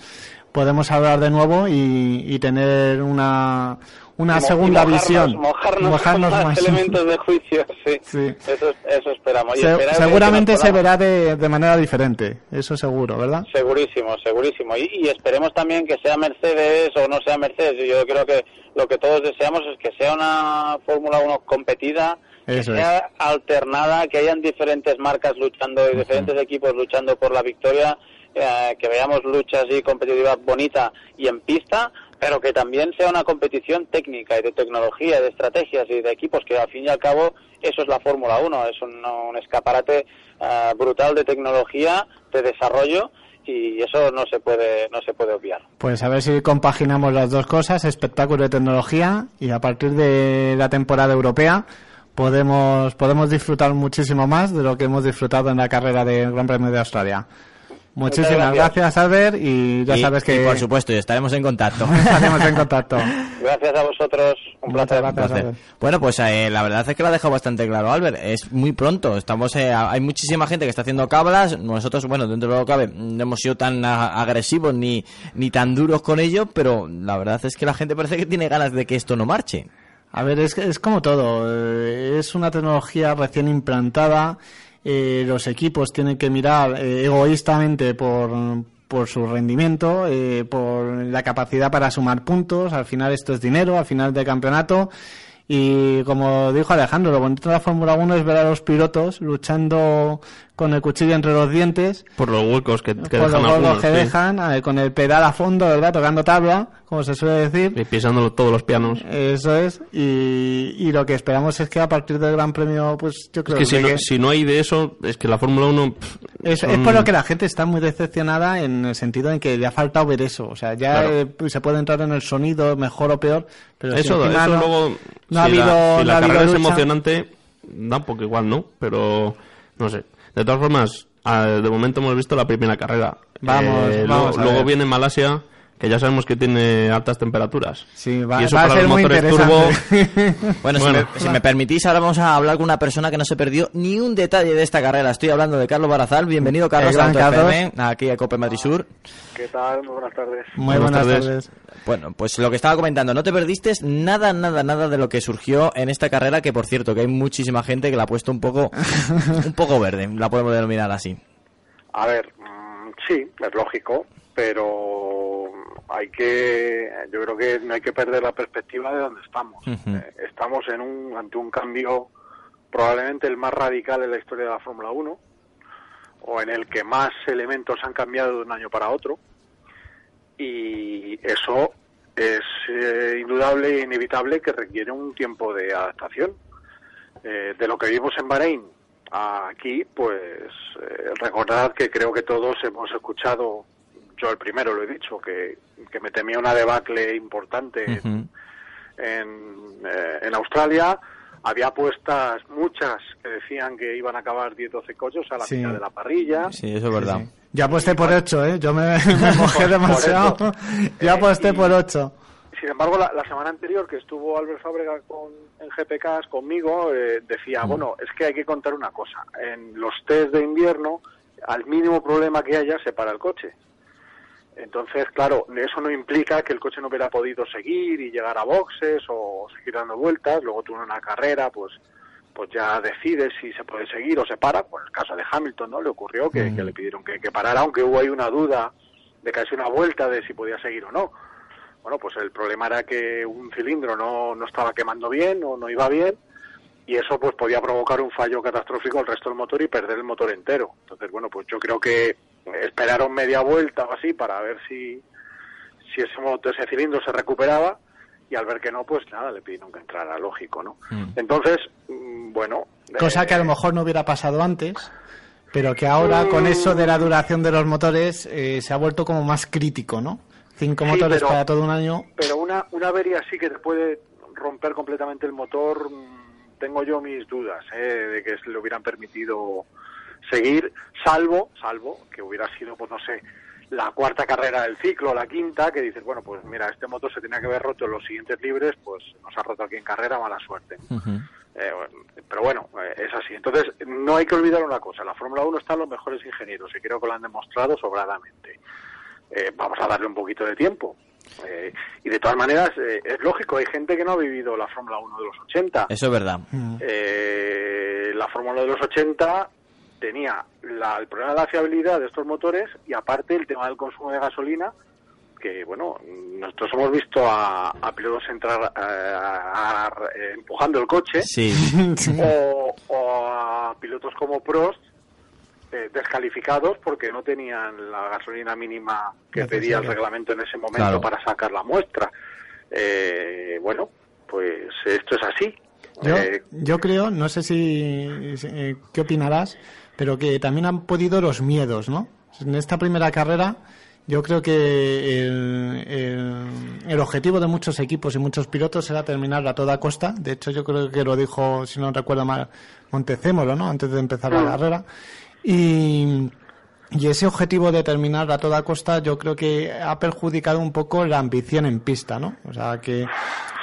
podemos hablar de nuevo y, y tener una, una mo- segunda mojarnos- visión. Mojarnos, más más. elementos de juicio, sí. Sí. Eso, eso esperamos. Y Se- seguramente se verá de, de manera diferente, eso seguro, ¿verdad? Segurísimo, segurísimo. Y, y esperemos también que sea Mercedes o no sea Mercedes. Yo creo que lo que todos deseamos es que sea una Fórmula 1 competida, que sea alternada, que hayan diferentes marcas luchando y diferentes equipos luchando por la victoria, eh, que veamos luchas y competitividad bonita y en pista, pero que también sea una competición técnica y de tecnología, de estrategias y de equipos, que al fin y al cabo eso es la Fórmula 1, es un, escaparate eh, brutal de tecnología, de desarrollo y eso no se puede no se puede obviar. Pues a ver si compaginamos las dos cosas, espectáculo y tecnología, y a partir de la temporada europea podemos, podemos disfrutar muchísimo más de lo que hemos disfrutado en la carrera del Gran Premio de Australia. Muchísimas gracias. gracias, Albert, y ya y, sabes que y, por supuesto, y estaremos en contacto. estaremos en contacto. Gracias a vosotros, un placer. gracias, placer. Albert. Bueno, pues eh, la verdad es que lo ha dejado bastante claro Albert. Es muy pronto. Estamos, eh, hay muchísima gente que está haciendo cablas. Nosotros, bueno, dentro de lo que cabe, no hemos sido tan agresivos ni, ni tan duros con ello, pero la verdad es que la gente parece que tiene ganas de que esto no marche. A ver, es, es como todo. Es una tecnología recién implantada. Eh, los equipos tienen que mirar eh, egoístamente por, por su rendimiento, eh, por la capacidad para sumar puntos. Al final esto es dinero, al final del campeonato. Y como dijo Alejandro, lo bonito de la Fórmula 1 es ver a los pilotos luchando con el cuchillo entre los dientes, Por los huecos que, que por dejan los golos algunos, que sí. dejan, eh, con el pedal a fondo, ¿verdad? Tocando tabla, como se suele decir. Y pisando todos los pianos. Eso es, y, y lo que esperamos es que a partir del Gran Premio, pues yo Es creo que si que no, si no hay de eso, es que la Fórmula 1... pff, es, es por lo que la gente está muy decepcionada en el sentido en que le ha faltado ver eso. O sea, ya Claro. eh, se puede entrar en el sonido mejor o peor, pero si Eso, encima eso no, luego... no ha si la, habido, si no la ha habido carrera es emocionante, tampoco igual no, pero no sé. De todas formas, ah, de momento hemos visto la primera carrera. Vamos, Eh, vamos luego, luego viene Malasia, que ya sabemos que tiene altas temperaturas. Sí, va, y eso va a para ser los muy motores interesante. turbo... Bueno, si me- si, me, permitís, ahora vamos a hablar con una persona que no se perdió ni un detalle de esta carrera. Estoy hablando de Carlos Barazal. Bienvenido, Carlos, a Auto Carlos. FM, aquí a Cope Madrid Sur. ¿Qué tal? Muy buenas tardes. Muy Buenas buenas tardes. tardes. Bueno, pues lo que estaba comentando, no te perdiste nada, nada, nada de lo que surgió en esta carrera, que por cierto, que hay muchísima gente que la ha puesto un poco, un poco verde, la podemos denominar así. A ver, mm, sí, es lógico, pero hay que, yo creo que no hay que perder la perspectiva de dónde estamos. Eh, estamos en un, ante un cambio probablemente el más radical en la historia de la Fórmula 1, o en el que más elementos han cambiado de un año para otro, y eso es eh, indudable e inevitable que requiere un tiempo de adaptación. Eh, de lo que vimos en Bahrein a aquí, pues eh, recordad que creo que todos hemos escuchado, yo el primero lo he dicho, que, que me temía una debacle importante en, eh, en Australia. había apuestas muchas que decían que iban a acabar 10-12 coches a la Sí. mitad de la parrilla. Sí, eso es verdad. Sí. Yo aposté por 8, ¿eh? Yo me, me mojé demasiado. Eh, aposté y- por 8. Sin embargo, la, la semana anterior que estuvo Albert Fábrega con, en GPKs conmigo, eh, decía, bueno, es que hay que contar una cosa. En los test de invierno, al mínimo problema que haya, se para el coche. Entonces, claro, eso no implica que el coche no hubiera podido seguir y llegar a boxes o seguir dando vueltas. Luego tú en una carrera, pues pues ya decides si se puede seguir o se para. Por el caso de Hamilton, ¿no? Le ocurrió que, que le pidieron que, que parara, aunque hubo ahí una duda de casi una vuelta de si podía seguir o no. Bueno, pues el problema era que un cilindro no, no estaba quemando bien o no iba bien y eso pues podía provocar un fallo catastrófico al resto del motor y perder el motor entero. Entonces, bueno, pues yo creo que esperaron media vuelta o así para ver si, si ese, motor, ese cilindro se recuperaba y al ver que no, pues nada, le pidieron que entrara, lógico, ¿no? Entonces, mm, bueno... Cosa eh, que a lo mejor no hubiera pasado antes, pero que ahora con eso de la duración de los motores eh, se ha vuelto como más crítico, ¿no? Cinco Sí, motores pero- para todo un año. Pero una, una avería así que te puede romper completamente el motor, mm, tengo yo mis dudas ¿eh? de que le hubieran permitido seguir, salvo, salvo que hubiera sido, pues no sé, la cuarta carrera del ciclo, la quinta, que dices, bueno, pues mira, este motor se tenía que haber roto en los siguientes libres, pues nos ha roto aquí en carrera, mala suerte. Eh, pero bueno, eh, es así. Entonces, no hay que olvidar una cosa, en la Fórmula 1 están los mejores ingenieros y creo que lo han demostrado sobradamente. Eh, vamos a darle un poquito de tiempo. Eh, y de todas maneras, eh, es lógico, hay gente que no ha vivido la Fórmula 1 de los 80. Eso es verdad. Eh, la Fórmula de los 80 tenía la- el problema de la fiabilidad de estos motores y aparte el tema del consumo de gasolina, que bueno, nosotros hemos visto a, a pilotos entrar eh, a- a- eh, empujando el coche Sí. o, o a pilotos como Prost eh, descalificados porque no tenían la gasolina mínima que pedía el reglamento en ese momento Claro. para sacar la muestra. Eh, bueno, pues esto es así. Yo, Eh, yo creo, no sé si, si- eh, qué opinarás, pero que también han podido los miedos, ¿no? En esta primera carrera, yo creo que el, el- el objetivo de muchos equipos y muchos pilotos era terminar a toda costa. De hecho, yo creo que lo dijo, si no recuerdo mal, Montecémolo, ¿no? Antes de empezar la carrera. Y, y ese objetivo de terminar a toda costa, yo creo que ha perjudicado un poco la ambición en pista, ¿no? O sea, que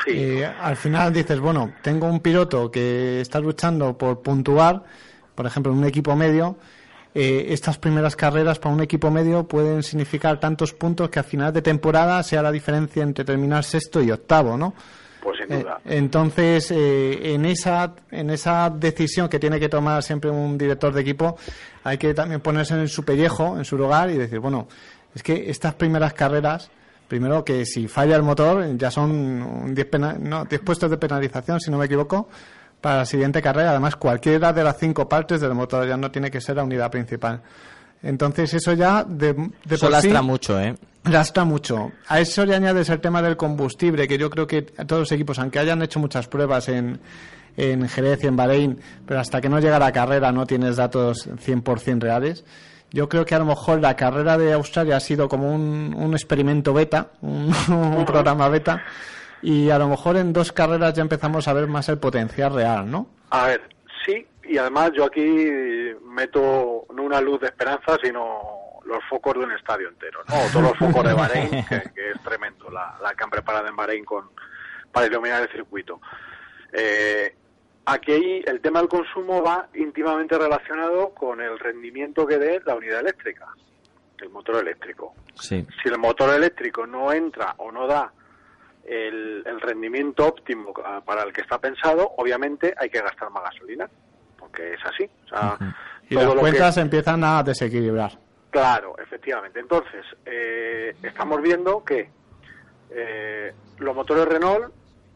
eh, al final dices, bueno, tengo un piloto que está luchando por puntuar, por ejemplo, en un equipo medio. eh, estas primeras carreras para un equipo medio pueden significar tantos puntos que a final de temporada sea la diferencia entre terminar sexto y octavo, ¿no? pues sin Eh, duda. entonces, eh, en esa en esa decisión que tiene que tomar siempre un director de equipo, hay que también ponerse en su pellejo, en su lugar y decir, bueno, es que estas primeras carreras, primero que si falla el motor, ya son 10 pena- no, 10 puestos de penalización, si no me equivoco, para la siguiente carrera. Además, cualquiera de las cinco partes del motor ya no tiene que ser la unidad principal. Entonces, eso ya de, de Eso por sí- lastra mucho, ¿eh? Lastra mucho. A eso le añades el tema del combustible, que yo creo que todos los equipos, aunque hayan hecho muchas pruebas en, en Jerez y en Bahrein, pero hasta que no llega la carrera no tienes datos 100% reales. Yo creo que a lo mejor la carrera de Australia ha sido como un, un experimento beta, un, un programa beta, y a lo mejor en dos carreras ya empezamos a ver más el potencial real, ¿no? A ver, sí, y además yo aquí meto no una luz de esperanza, sino los focos de un estadio entero, ¿no? O todos los focos de Bahrein, que, que es tremendo la, la que han preparado en Bahrein con, para iluminar el circuito. Eh, aquí el tema del consumo va íntimamente relacionado con el rendimiento que dé la unidad eléctrica, el motor eléctrico. Sí. Si el motor eléctrico no entra o no da el, el rendimiento óptimo ah, para el que está pensado, obviamente hay que gastar más gasolina, porque es así. O sea, Y las que- cuentas empiezan a desequilibrar. Claro, efectivamente. Entonces, eh, estamos viendo que eh, los motores Renault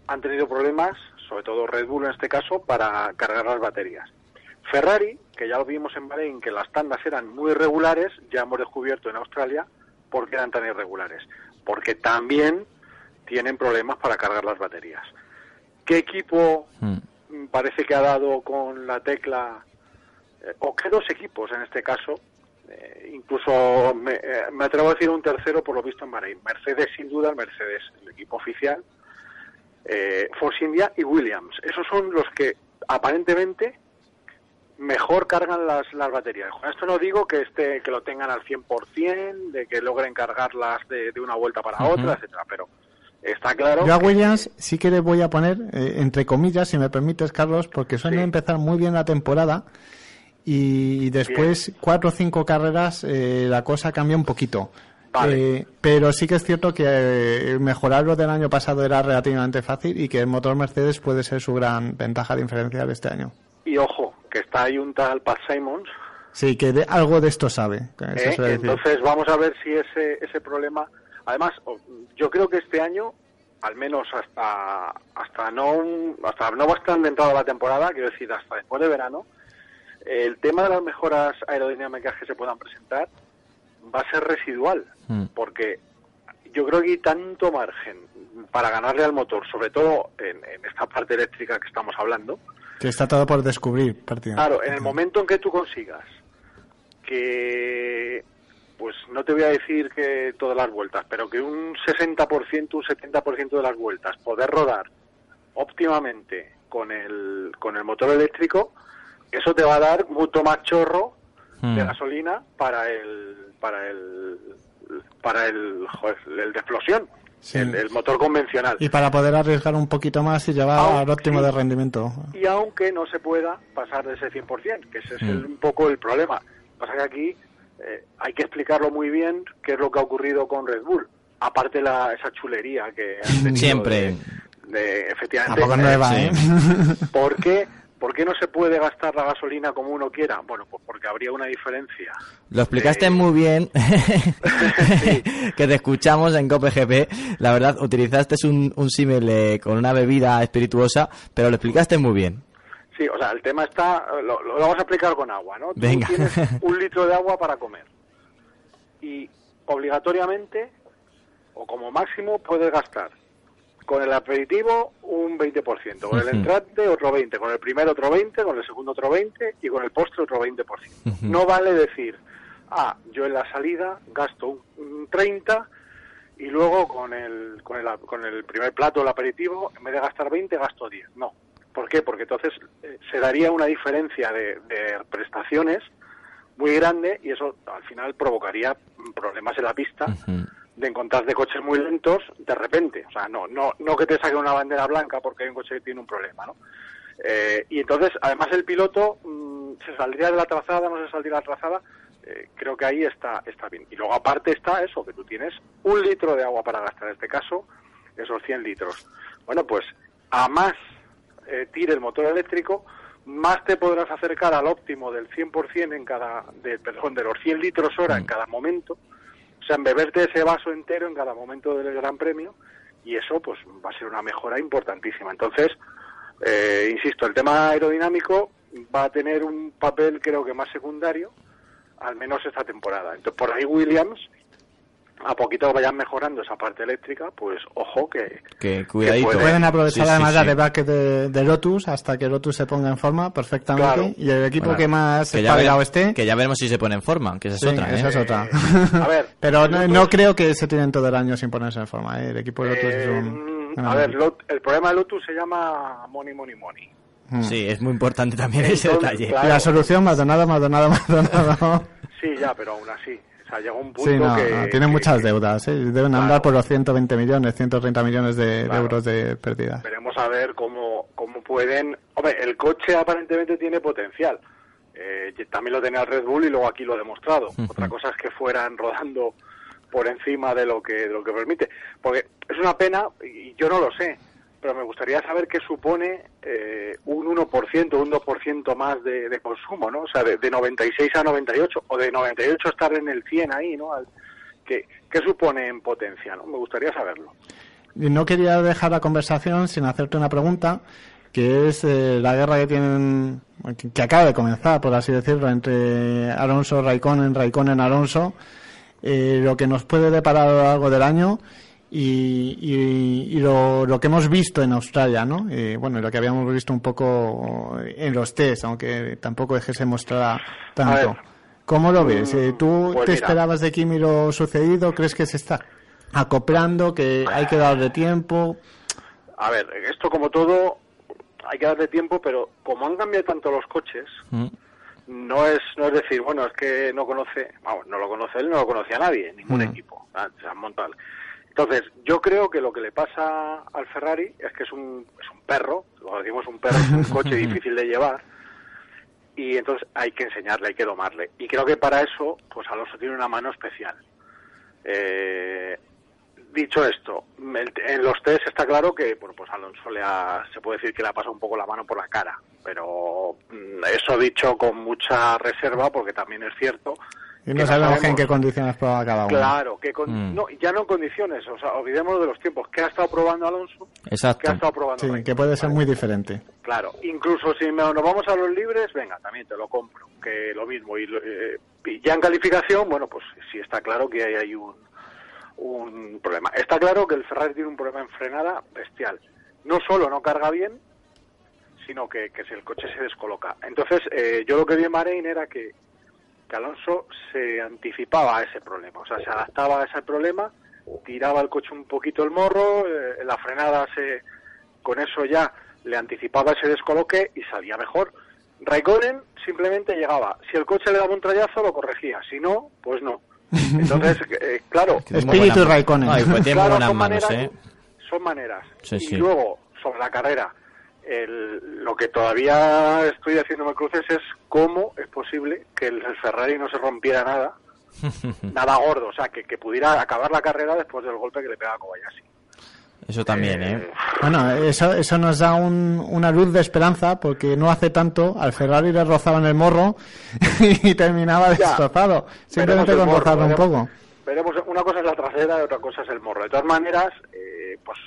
han tenido problemas, sobre todo Red Bull en este caso, para cargar las baterías. Ferrari, que ya lo vimos en Bahrein, que las tandas eran muy irregulares, ya hemos descubierto en Australia por qué eran tan irregulares. Porque también tienen problemas para cargar las baterías. ¿Qué equipo Mm. mm, parece que ha dado con la tecla, eh, o qué dos equipos en este caso, eh, incluso me, eh, me atrevo a decir un tercero por lo visto en Bahrein. Mercedes sin duda, el Mercedes, el equipo oficial, eh, Force India y Williams. Esos son los que aparentemente mejor cargan las, las baterías. Con esto no digo que este que lo tengan al 100%, de que logren cargarlas de, de una vuelta para otra, etcétera, pero está claro Yo a que- Williams sí que le voy a poner, eh, entre comillas, si me permites, Carlos, porque suele Sí. empezar muy bien la temporada y después cuatro o cinco carreras eh, la cosa cambia un poquito. Vale. Eh, pero sí que es cierto que eh, mejorar lo del año pasado era relativamente fácil y que el motor Mercedes puede ser su gran ventaja diferencial este año. y ojo, que está ahí un tal Pat Simons, Sí, que de, algo de esto sabe. entonces vamos a ver si ese, ese problema, además yo creo que este año, al menos hasta hasta no hasta no estar entrada la temporada, quiero decir hasta después de verano, el tema de las mejoras aerodinámicas que se puedan presentar va a ser residual, Mm. porque yo creo que hay tanto margen para ganarle al motor, sobre todo en, en esta parte eléctrica que estamos hablando, Que está todo por descubrir. prácticamente. Claro, en el momento en que tú consigas que, pues no te voy a decir que todas las vueltas, pero que un 60%, un 70% de las vueltas poder rodar óptimamente con el, con el motor eléctrico, eso te va a dar mucho más chorro de Mm. gasolina para el para el para el, joder, el de explosión, Sí. el, el motor convencional. Y para poder arriesgar un poquito más y llevar al óptimo de rendimiento. y aunque no se pueda pasar de ese 100%, que ese es el- Mm. un poco el problema. Pasa que aquí eh, hay que explicarlo muy bien qué es lo que ha ocurrido con Red Bull. Aparte la, esa chulería que han tenido Siempre. de, de, efectivamente Tampoco nueva. ¿eh? ¿Por qué? ¿Por qué no se puede gastar la gasolina como uno quiera? Bueno, pues porque habría una diferencia. Lo explicaste Eh, muy bien, que te escuchamos en COPGP. La verdad, utilizaste un, un símil eh, con una bebida espirituosa, pero lo explicaste muy bien. Sí, o sea, el tema está, lo, lo vamos a explicar con agua, ¿no? Tú Venga. tienes un litro de agua para comer y obligatoriamente o como máximo puedes gastar con el aperitivo un 20%, con el entrante otro 20%, con el primero otro 20%, con el segundo otro 20% y con el postre otro 20%. No vale decir, ah, yo en la salida gasto un, un 30% y luego con el, con el, con el primer plato, el aperitivo, en vez de gastar 20, gasto 10. No. ¿Por qué? Porque entonces eh, se daría una diferencia de, de prestaciones muy grande y eso al final provocaría problemas en la pista Ujú. de encontrarte coches muy lentos de repente. O sea, no, no, no que te saquen una bandera blanca porque hay un coche que tiene un problema, ¿no? Eh, y entonces, además el piloto mm, se saldría de la trazada, no se saldría de la trazada, eh, creo que ahí está, está bien. Y luego aparte está eso, que tú tienes un litro de agua para gastar, en este caso, esos 100 litros. Bueno, pues a más eh, tire el motor eléctrico, más te podrás acercar al óptimo del 100% en cada, de, perdón, de los 100 litros hora en cada momento, o sea, en beberte ese vaso entero en cada momento del Gran Premio, y eso pues va a ser una mejora importantísima. Entonces, eh, insisto, el tema aerodinámico va a tener un papel creo que más secundario, al menos esta temporada. Entonces, por ahí Williams, a poquito que vayan mejorando esa parte eléctrica, pues ojo que... Que cuidadito. puede- Pueden aprovechar Sí, sí, además sí. la debacle de, de Lotus hasta que Lotus se ponga en forma perfectamente Claro. y el equipo Bueno, que más que ya, esté. que ya veremos si se pone en forma, que esa es Sí, otra. ¿eh? esa es otra. a ver, Pero no, Lotus- no creo que se tiren todo el año sin ponerse en forma. ¿eh? El equipo de Lotus es Eh, un. mm, un a ver, el problema de Lotus se llama money, money, money. Mm. Sí, es muy importante también ese Entonces, detalle. claro. Y la solución, Maldonado, Maldonado, Maldonado. Sí, ya, pero aún así. Sea, llega un punto Sí, no, que... no, tienen que- muchas deudas. ¿eh? Deben Claro. andar por los 120 millones, 130 millones de, euros de pérdidas. Veremos a ver cómo, cómo pueden... Hombre, el coche aparentemente tiene potencial. Eh, también lo tenía el Red Bull y luego aquí lo ha demostrado. Otra cosa es que fueran rodando por encima de lo que, de lo que permite. Porque es una pena, y yo no lo sé, pero me gustaría saber qué supone eh, un 1%, un 2% más de, consumo, ¿no? O sea, de, de 96 a 98, o de 98 estar en el 100 ahí, ¿no? Al- ¿Qué, ¿Qué supone en potencia, no? Me gustaría saberlo. No quería dejar la conversación sin hacerte una pregunta, que es eh, la guerra que tienen, que, que acaba de comenzar, por así decirlo, entre Alonso, Raikkonen, Raikkonen, Alonso, eh, lo que nos puede deparar a lo largo del año y, y- y lo, lo que hemos visto en Australia, ¿no? Eh, bueno, lo que habíamos visto un poco en los test, aunque tampoco es que se mostrara tanto. ¿Cómo lo ves? Eh, ¿Tú Pues te mira. esperabas de Kimi lo sucedido? ¿Crees que se está acoplando, que hay que darle tiempo? a ver, esto como todo, hay que darle tiempo, pero como han cambiado tanto los coches, Mm. no es no es decir, bueno, es que no conoce, vamos, no lo conoce él, no lo conocía nadie, ningún Mm. equipo. Ah, se han montado. Entonces, yo creo que lo que le pasa al Ferrari es que es un, es un perro, lo decimos un perro, es un coche difícil de llevar, y entonces hay que enseñarle, hay que domarle. Y creo que para eso, pues Alonso tiene una mano especial. Eh, dicho esto, en los test está claro que, bueno, pues Alonso le ha, se puede decir que le ha pasado un poco la mano por la cara, pero mm, eso dicho con mucha reserva, porque también es cierto. Y que no sabemos en qué condiciones prueba cada uno. Claro, que con, Mm. no, ya no en condiciones, o sea, olvidémonos de los tiempos. ¿Qué ha estado probando Alonso? ¿Qué ha Exacto. estado probando? Sí, que puede ser muy diferente. Claro, incluso si me- nos vamos a los libres, venga, también te lo compro, que lo mismo. Y, lo- eh, y ya en calificación, bueno, pues sí está claro que hay, hay un, un problema. Está claro que el Ferrari tiene un problema en frenada bestial. No solo no carga bien, sino que, que si el coche se descoloca. Entonces, eh, yo lo que vi en Bahrein era que, que Alonso se anticipaba a ese problema, o sea, se adaptaba a ese problema, tiraba el coche un poquito el morro, eh, la frenada se, con eso ya le anticipaba ese descoloque y salía mejor. Raikkonen simplemente llegaba, si el coche le daba un trayazo lo corregía, si no, pues no. Entonces, eh, claro, Espíritu Raikkonen. Ay, pues tiene muy Claro, buenas son manos, maneras, ¿eh? son maneras. Sí, y luego, sobre la carrera, el- lo que todavía estoy haciéndome cruces es cómo es posible que el, Ferrari no se rompiera nada, nada gordo, o sea, que, que pudiera acabar la carrera después del golpe que le pega a Kobayashi. Eso también, ¿eh? Bueno, eso, eso nos da un- una luz de esperanza porque no hace tanto al Ferrari le rozaban el morro y terminaba Ya. destrozado. Simplemente con rozarlo un poco. Veremos, una cosa es la trasera y otra cosa es el morro. De todas maneras, eh, pues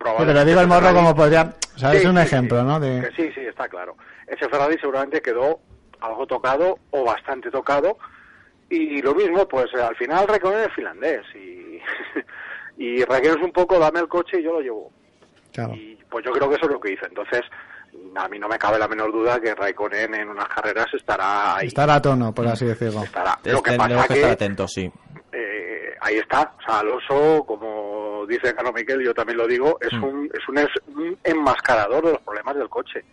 Sí, probablemente... pero digo el morro Ferrari- como podría... O sea, Sí, es un sí, ejemplo, sí. ¿no? De... Que sí, sí, está claro. Ese Ferrari seguramente quedó algo tocado o bastante tocado. Y lo mismo, pues al final Raikkonen es finlandés. Y, y Raikkonen es un poco, dame el coche y yo lo llevo. Claro. Y pues yo creo que eso es lo que hizo. Entonces, a mí no me cabe la menor duda que Raikkonen en unas carreras estará ahí. Estar a tono, por así decirlo. Estará. Lo que Tendremos pasa que que, estar atentos, sí. eh, ahí está. O sea, Alonso, como dice Carlos Miquel, yo también lo digo, es, Mm. un, es un, es un enmascarador de los problemas del coche.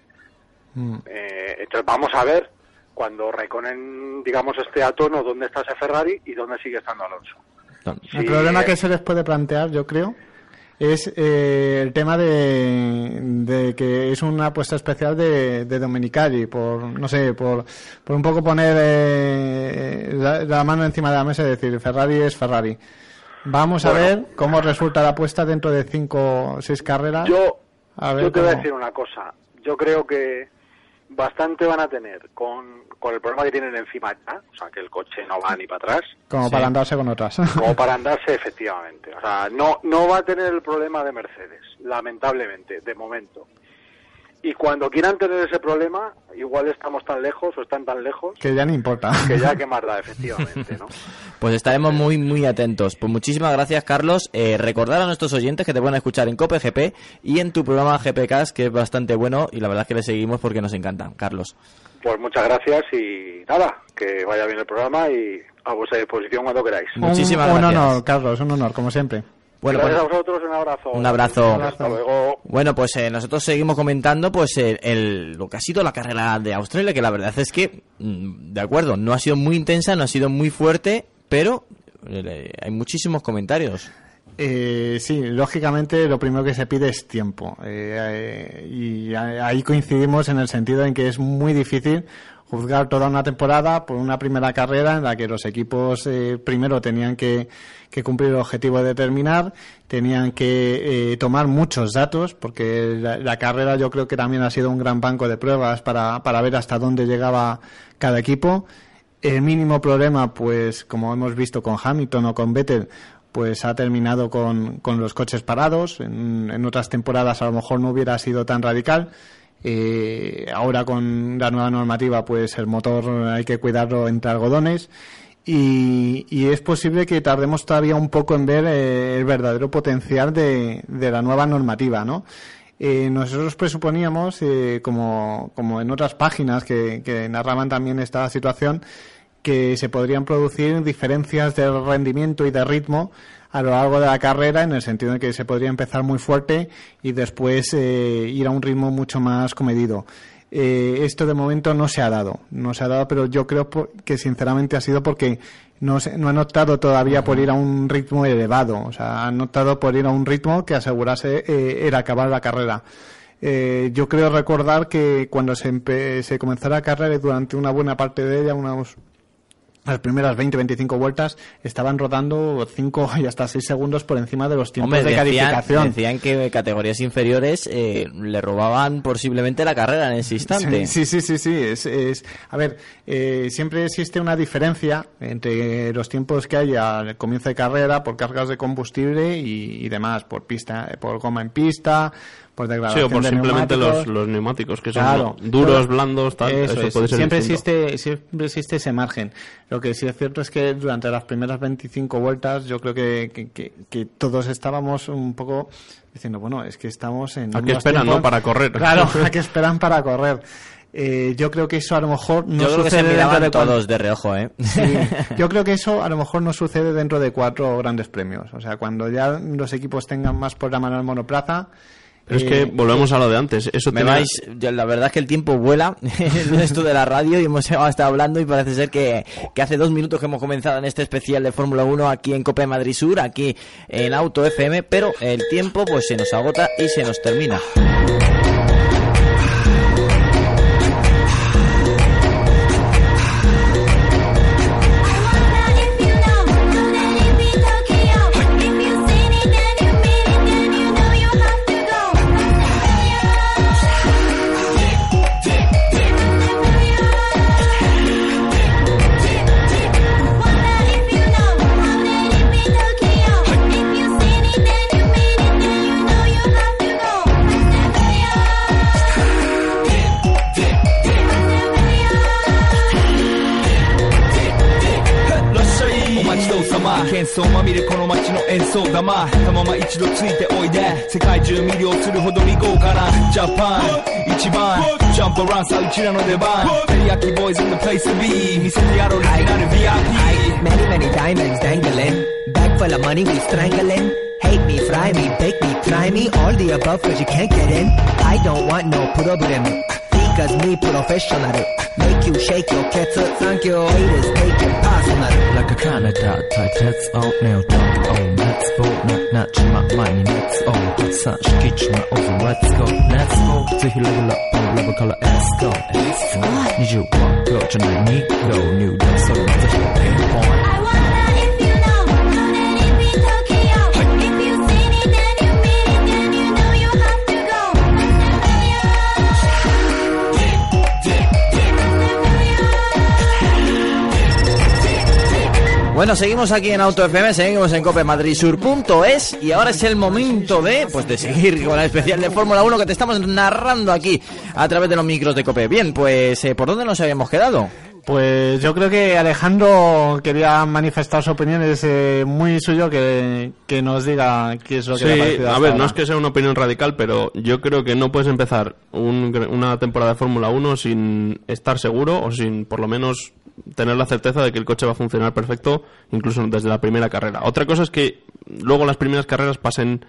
Mm. Eh, entonces vamos a ver cuando Raikkonen, digamos, esté a tono, dónde está ese Ferrari y dónde sigue estando Alonso. El Sí, problema eh, que se les puede plantear, yo creo, es eh, el tema de, de que es una apuesta especial de, de Domenicali, por, no sé, por, por un poco poner eh, la, la mano encima de la mesa y decir, Ferrari es Ferrari. Vamos a ver cómo resulta la apuesta dentro de cinco o seis carreras. Yo, A ver yo te voy a decir una cosa. Yo creo que bastante van a tener con, con el problema que tienen encima ya, o sea, que el coche no va ni para atrás, como Sí. para andarse con otras. como para andarse efectivamente. O sea, no, no va a tener el problema de Mercedes, lamentablemente, de momento. Y cuando quieran tener ese problema, igual estamos tan lejos o están tan lejos que ya no importa. que ya que más da, efectivamente, ¿no? Pues estaremos muy, muy atentos. Pues muchísimas gracias, Carlos. Eh, recordar a nuestros oyentes que te pueden escuchar en Cope GP y en tu programa GPCast, que es bastante bueno y la verdad es que le seguimos porque nos encantan. Carlos. Pues muchas gracias y nada, que vaya bien el programa y a vuestra disposición cuando queráis. Un- Muchísimas un, gracias. honor, Carlos, un honor, como siempre. Bueno, gracias pues- a vosotros, un abrazo. Un abrazo. Hasta luego. Bueno, pues eh, nosotros seguimos comentando pues el, el- lo que ha sido la carrera de Australia, que la verdad es que, mm, de acuerdo, no ha sido muy intensa, no ha sido muy fuerte, pero eh, hay muchísimos comentarios. Eh, sí, lógicamente lo primero que se pide es tiempo. Eh, eh, y ahí coincidimos en el sentido en que es muy difícil juzgar toda una temporada por una primera carrera en la que los equipos eh, primero tenían que, cumplir el objetivo de terminar, tenían que eh, tomar muchos datos, porque la, la carrera yo creo que también ha sido un gran banco de pruebas para, para ver hasta dónde llegaba cada equipo. El mínimo problema, pues como hemos visto con Hamilton o con Vettel, pues ha terminado con, con los coches parados. En, en otras temporadas a lo mejor no hubiera sido tan radical. Eh, ahora con la nueva normativa, pues el motor hay que cuidarlo entre algodones. Y, y es posible que tardemos todavía un poco en ver eh, el verdadero potencial de, la nueva normativa, ¿no? Eh, nosotros presuponíamos, eh, como, como en otras páginas que narraban también esta situación, que se podrían producir diferencias de rendimiento y de ritmo a lo largo de la carrera, en el sentido de que se podría empezar muy fuerte y después eh, ir a un ritmo mucho más comedido. Eh, esto de momento no se ha dado, no se ha dado, pero yo creo que sinceramente ha sido porque no, se- no han optado todavía por ir a un ritmo elevado, o sea, han optado por ir a un ritmo que asegurase eh, el acabar la carrera. Eh, yo creo recordar que cuando se, se comenzó la carrera y durante una buena parte de ella, unos las primeras 20-25 vueltas estaban rodando 5 y hasta 6 segundos por encima de los tiempos Hombre, de decían, calificación. decían que categorías inferiores eh, le robaban posiblemente la carrera en ese instante. Sí, sí, sí, sí. Es, es- a ver, eh, siempre existe una diferencia entre los tiempos que hay al comienzo de carrera por cargas de combustible y, y demás, por pista, por goma en pista, por Sí, o por de simplemente neumáticos. los, los neumáticos, que son duros, Todo- blandos, tal. Eso, Eso es. puede ser siempre distinto. existe, siempre existe ese margen. Lo que sí es cierto es que durante las primeras 25 vueltas yo creo que, que, que- que todos estábamos un poco diciendo, bueno, es que estamos en... ¿A qué esperan, tiempos- no? Para correr. Claro, a qué esperan para correr. Eh, yo creo que eso a lo mejor no Yo creo que se sucede dentro de todos de reojo, ¿eh? Sí, yo creo que eso a lo mejor no sucede dentro de cuatro grandes premios. O sea, cuando ya los equipos tengan más por la mano el monoplaza. Pero es eh, que volvemos a lo de antes. Eso Me vais, la verdad es que el tiempo vuela en esto de la radio y hemos estado hablando y parece ser que, que hace dos minutos que hemos comenzado en este especial de Fórmula 1 aquí en Cope Madrid Sur, aquí en Auto FM, pero el tiempo pues se nos agota y se nos termina. ま喧騒まみれこの街の演奏玉たまま一度ついておいで世界中魅了するほどに豪華なジャパン一番ジャンプランさうちらの出番テリヤキボーイズ in the place to be 見せてやろうリジナル VIP Many, many diamonds dangling. Bag full of money, we strangling. Hate me, fry me, bake me, try me. All the above, cause you can't get in. I don't want no problem. Because me professional. Make you shake your cats. Thank you. Haters take it automatic like a Canada tight heads out now jump on let's go not not my money let's go such kitchen over let's go let's go. To he level up on level color let's go. Let's go need you one go tonight need go. New that's all the point I want Bueno, seguimos aquí en Auto FM, seguimos en copemadridsur.es y ahora es el momento de pues de seguir con el especial de Fórmula 1 que te estamos narrando aquí a través de los micros de Cope. Bien, pues eh, ¿por dónde nos habíamos quedado? Pues yo creo que Alejandro quería manifestar su opinión, es eh, muy suyo que, que nos diga qué es lo que le ha parecido a ver, ahora. no es que sea una opinión radical, pero yo creo que no puedes empezar un una temporada de Fórmula 1 sin estar seguro o sin por lo menos tener la certeza de que el coche va a funcionar perfecto, incluso desde la primera carrera. Otra cosa es que luego las primeras carreras pasen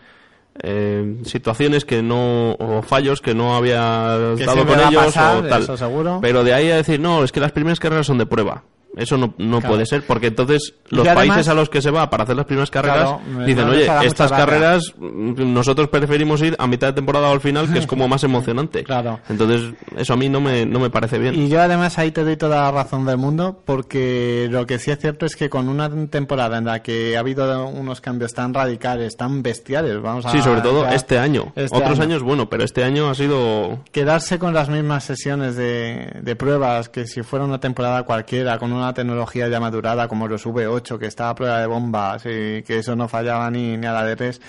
eh, situaciones que no o fallos que no había Que dado siempre con ellos pasar, o tal. eso seguro. Pero de ahí a decir, no, es que las primeras carreras son de prueba. Eso no, no Claro. puede ser, porque entonces los además- países a los que se va para hacer las primeras carreras Claro, dicen, oye, estas gracia". carreras mm, nosotros preferimos ir a mitad de temporada o al final, que es como más emocionante. Claro. Entonces, eso a mí no me, no me parece bien. Y yo además ahí te doy toda la razón del mundo, porque lo que sí es cierto es que con una temporada en la que ha habido unos cambios tan radicales, tan bestiales, vamos a... Sí, sobre todo este año. este Otros año. años, bueno, pero este año ha sido... Quedarse con las mismas sesiones de, de pruebas que si fuera una temporada cualquiera, con una tecnología ya madurada como los V8, que estaba a prueba de bombas y que eso no fallaba ni, ni a la de tres,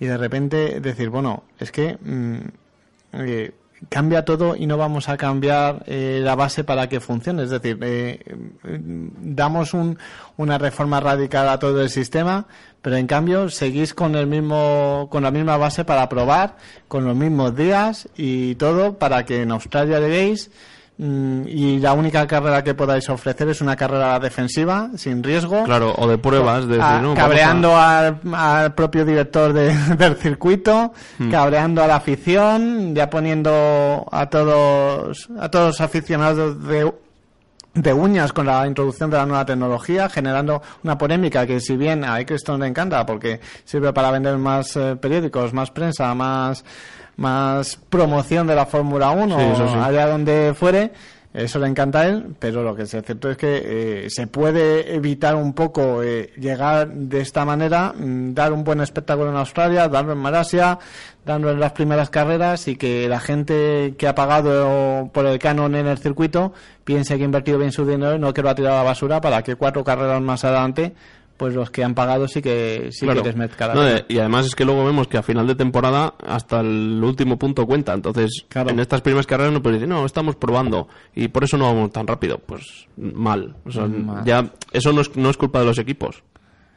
y de repente decir, bueno, es que mm, eh, cambia todo y no vamos a cambiar eh, la base para que funcione. Es decir, eh, mm, damos un, una reforma radical a todo el sistema, pero en cambio seguís con el mismo, con la misma base para probar, con los mismos días y todo para que en Australia lleguéis mm, y la única carrera que podáis ofrecer es una carrera defensiva, sin riesgo. Claro, o de pruebas, de decir, Ah, no, vamos cabreando a- al, al propio director de- del circuito, Hmm. cabreando a la afición, ya poniendo a todos a todos los aficionados de de uñas con la introducción de la nueva tecnología, generando una polémica que si bien a Eccleston le encanta porque sirve para vender más eh, periódicos, más prensa, más más promoción de la Fórmula 1 Sí, sí. allá donde fuere, eso le encanta a él, pero lo que es cierto es que eh, se puede evitar un poco eh, llegar de esta manera, mm, dar un buen espectáculo en Australia, darlo en Malasia, darlo en las primeras carreras y que la gente que ha pagado por el canon en el circuito piense que ha invertido bien su dinero y no que lo ha tirado a la basura para que cuatro carreras más adelante pues los que han pagado sí que sí Claro. que les No, y además es que luego vemos que a final de temporada hasta el último punto cuenta. Entonces, Claro. en estas primeras carreras no puedes decir, no, estamos probando y por eso no vamos tan rápido. Pues mal. O sea, Mal. ya eso no es, no es culpa de los equipos.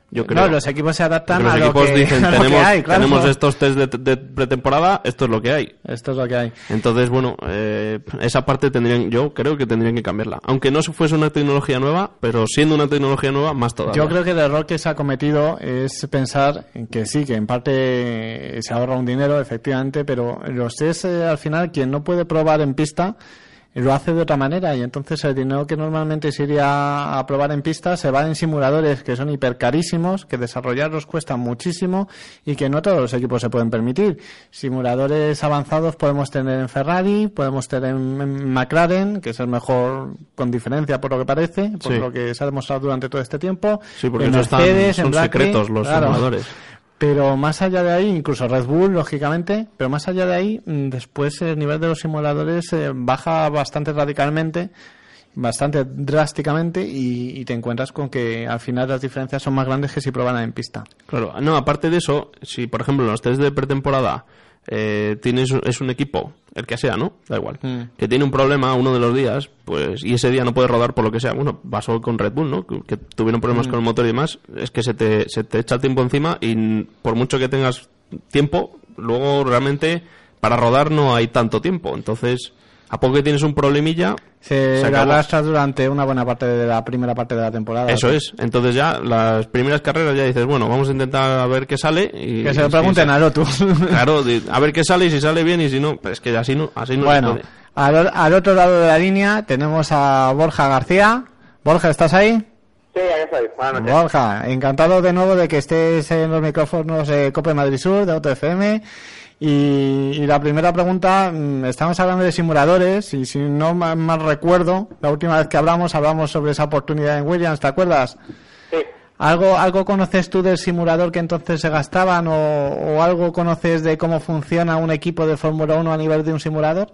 Yo creo. No, los equipos se adaptan Porque a los lo equipos que, dicen, a lo que tenemos, hay, claro. tenemos estos test de, de pretemporada, esto es lo que hay. Esto es lo que hay. Entonces, bueno, eh, esa parte tendrían, yo creo que tendrían que cambiarla. Aunque no fuese una tecnología nueva, pero siendo una tecnología nueva, más todavía. Yo creo que el error que se ha cometido es pensar en que sí, que en parte se ahorra un dinero, efectivamente, pero los test, eh, al final, quien no puede probar en pista, lo hace de otra manera y entonces el dinero que normalmente se iría a probar en pista se va en simuladores que son hipercarísimos, que desarrollarlos cuesta muchísimo y que no todos los equipos se pueden permitir. Simuladores avanzados podemos tener en Ferrari, podemos tener en en McLaren, que es el mejor con diferencia por lo que parece, por Sí. lo que se ha demostrado durante todo este tiempo. Sí, porque en están- Mercedes, en son Brackley, secretos los claro. simuladores. Pero más allá de ahí, incluso Red Bull, lógicamente, pero más allá de ahí, mm, después el nivel de los simuladores eh, baja bastante radicalmente, bastante drásticamente, y, te encuentras con que al final las diferencias son más grandes que si probaran en pista. Claro, no, aparte de eso, si por ejemplo en los test de pretemporada eh, tienes es un equipo, el que sea, ¿no? Da igual, Mm. que tiene un problema uno de los días, pues y ese día no puede rodar por lo que sea. Bueno, pasó con Red Bull, ¿no? Que, que tuvieron problemas Mm. con el motor y demás, es que se te, se te echa el tiempo encima y por mucho que tengas tiempo, luego realmente para rodar no hay tanto tiempo. Entonces, a poco que tienes un problemilla, Se, Se arrastra durante una buena parte de la primera parte de la temporada. eso es. Entonces ya las primeras carreras ya dices, bueno, vamos a intentar a ver qué sale y Que se lo pregunten a Lotus. Claro, a ver qué sale y si sale bien y si no, pues es que así no, así no se bueno, puede. al, otro lado de la línea tenemos a Borja García. Borja, ¿estás ahí? Sí, ahí estoy. Buenas noches. Borja, encantado de nuevo de que estés en los micrófonos de Cope Madrid Sur, de Auto FM. Y, y la primera pregunta, mm, estamos hablando de simuladores y si no ma- mal recuerdo, la última vez que hablamos, hablamos sobre esa oportunidad en Williams, ¿te acuerdas? Sí. ¿Algo, ¿Algo conoces tú del simulador que entonces se gastaban o, o algo conoces de cómo funciona un equipo de Fórmula 1 a nivel de un simulador?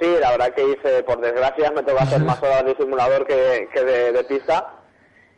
Sí, la verdad que hice, por desgracia, me toca hacer más horas de simulador que, que de, de pista.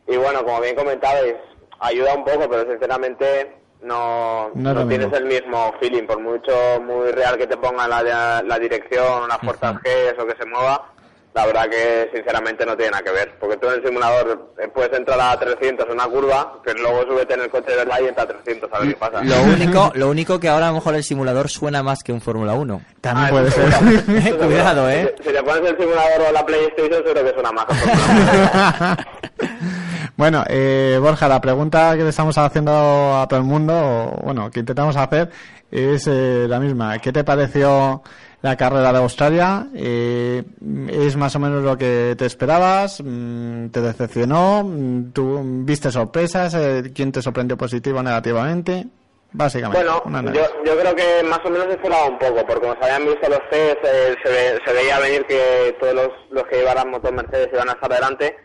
Y bueno, como bien comentabais, ayuda un poco, pero sinceramente no, No tienes el mismo feeling. Por mucho muy real que te pongan la, la dirección, las fuerzas G o que se mueva, la verdad que sinceramente no tiene nada que ver. Porque tú en el simulador eh, puedes entrar a 300 en una curva, pero luego súbete en el coche de verdad y entra a 300 a ver qué pasa. Lo único, lo único que ahora a lo mejor el simulador suena más que un Fórmula 1. También Ah, puede eso ser. Cuidado, ¿eh? Si, si te pones el simulador o la PlayStation, seguro que suena más. bueno, eh, Borja, la pregunta que le estamos haciendo a todo el mundo, o, bueno, que intentamos hacer, es eh, la misma. ¿Qué te pareció la carrera de Australia? Eh, ¿Es más o menos lo que te esperabas? Mm, ¿Te decepcionó? Mm, ¿Tú viste sorpresas? Eh, ¿Quién te sorprendió positivo o negativamente? Básicamente. Bueno, yo, yo creo que más o menos esperaba un poco, porque como se habían visto los test, eh, se, ve- se veía venir que todos los, los que llevaran motor Mercedes iban a estar adelante.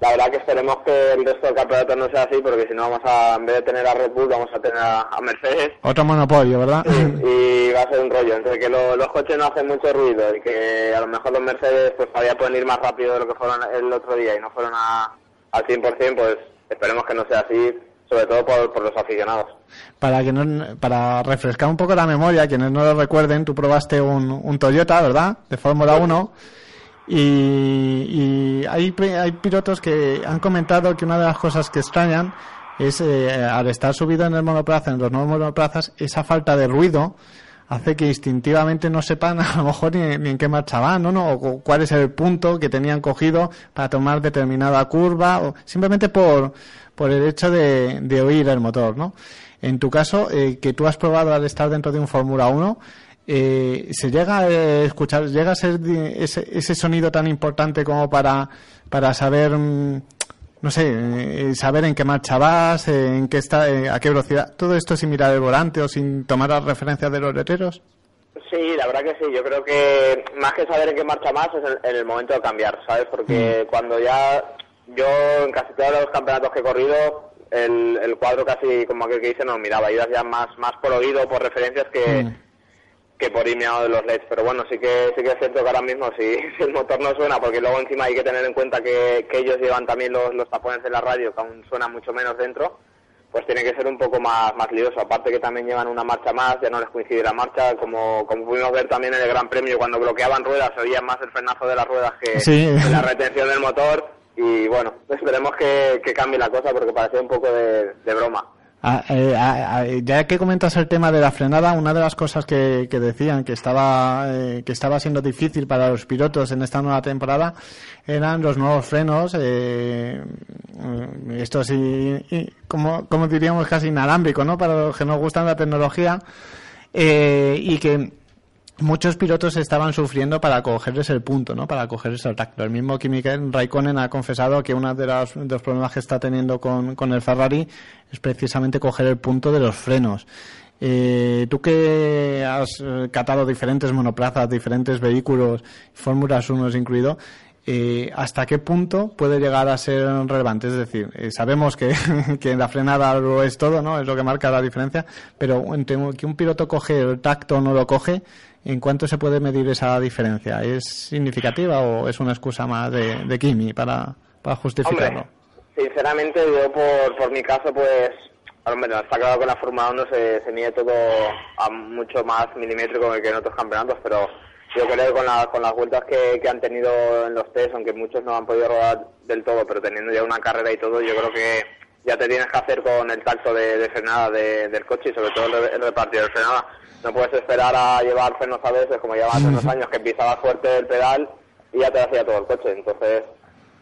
La verdad que esperemos que el resto del campeonato no sea así, porque si no vamos a, en vez de tener a Red Bull, vamos a tener a, a Mercedes. Otro monopolio, ¿verdad? y va a ser un rollo, entre que lo- los coches no hacen mucho ruido y que a lo mejor los Mercedes pues todavía pueden ir más rápido de lo que fueron el otro día y no fueron a, al 100%, pues esperemos que no sea así, sobre todo por, por los aficionados. Para que no, para refrescar un poco la memoria, quienes no lo recuerden, tú probaste un, un Toyota, ¿verdad? De Fórmula 1. Y, y hay, hay pilotos que han comentado que una de las cosas que extrañan es, eh, al estar subido en el monoplaza, en los nuevos monoplazas, esa falta de ruido hace que instintivamente no sepan a lo mejor ni, ni en qué marcha van, ¿no? ¿no? O cuál es el punto que tenían cogido para tomar determinada curva, o simplemente por, por el hecho de, de oír el motor, ¿no? En tu caso, eh, que tú has probado al estar dentro de un Fórmula 1, eh, ¿se llega a escuchar, llega a ser ese, ese sonido tan importante como para, para saber, mm, no sé, eh, saber en qué marcha vas, eh, en qué está, eh, a qué velocidad? ¿Todo esto sin mirar el volante o sin tomar las referencias de los letreros? Sí, la verdad que sí. Yo creo que más que saber en qué marcha más es en, en el momento de cambiar, ¿sabes? Porque cuando ya yo en casi todos los campeonatos que he corrido, el, el cuadro casi como aquel que dice no miraba, ibas ya más más por oído, por referencias que, que por mirando de los LEDs. Pero bueno, sí que sí que es cierto que ahora mismo si, si el motor no suena, porque luego encima hay que tener en cuenta que, que ellos llevan también los, los tapones de la radio, que aún suena mucho menos dentro, pues tiene que ser un poco más, más lioso. Aparte que también llevan una marcha más, ya no les coincide la marcha, como, como pudimos ver también en el Gran Premio, cuando bloqueaban ruedas, se oía más el frenazo de las ruedas que, Sí. que la retención del motor. Y bueno, esperemos que, que cambie la cosa porque parecía un poco de, de broma. Ah, eh, ah, ah, ya que comentas el tema de la frenada, una de las cosas que, decían que estaba eh, que estaba siendo difícil para los pilotos en esta nueva temporada eran los nuevos frenos, eh, mm, estos y como, como diríamos casi inalámbricos, ¿no? Para los que nos gustan la tecnología eh, y que muchos pilotos estaban sufriendo para cogerles el punto, ¿no? Para cogerles el tacto. El mismo Kimi Raikkonen ha confesado que uno de los, problemas que está teniendo con, con el Ferrari es precisamente coger el punto de los frenos. Eh, tú que has eh, catado diferentes monoplazas, diferentes vehículos, Fórmulas 1 incluido, eh, ¿hasta qué punto puede llegar a ser relevante? Es decir, eh, sabemos que, que la frenada lo es todo, ¿no? Es lo que marca la diferencia, pero entre que un piloto coge el tacto o no lo coge, ¿en cuánto se puede medir esa diferencia? ¿Es significativa o es una excusa más de, de Kimi para, para justificarlo? Sinceramente yo por, por mi caso pues, hombre, no, está claro que en la Fórmula 1 se, se mide todo a mucho más milimétrico que en otros campeonatos, pero yo creo que con, la- con las vueltas que, que han tenido en los test, aunque muchos no han podido rodar del todo, pero teniendo ya una carrera y todo, yo creo que ya te tienes que hacer con el tacto de, de frenada de- del coche y sobre todo el, el repartido de frenada. No puedes esperar a llevar frenos a veces, como llevaba hace unos años, que pisabas fuerte el pedal y ya te hacía todo el coche. Entonces,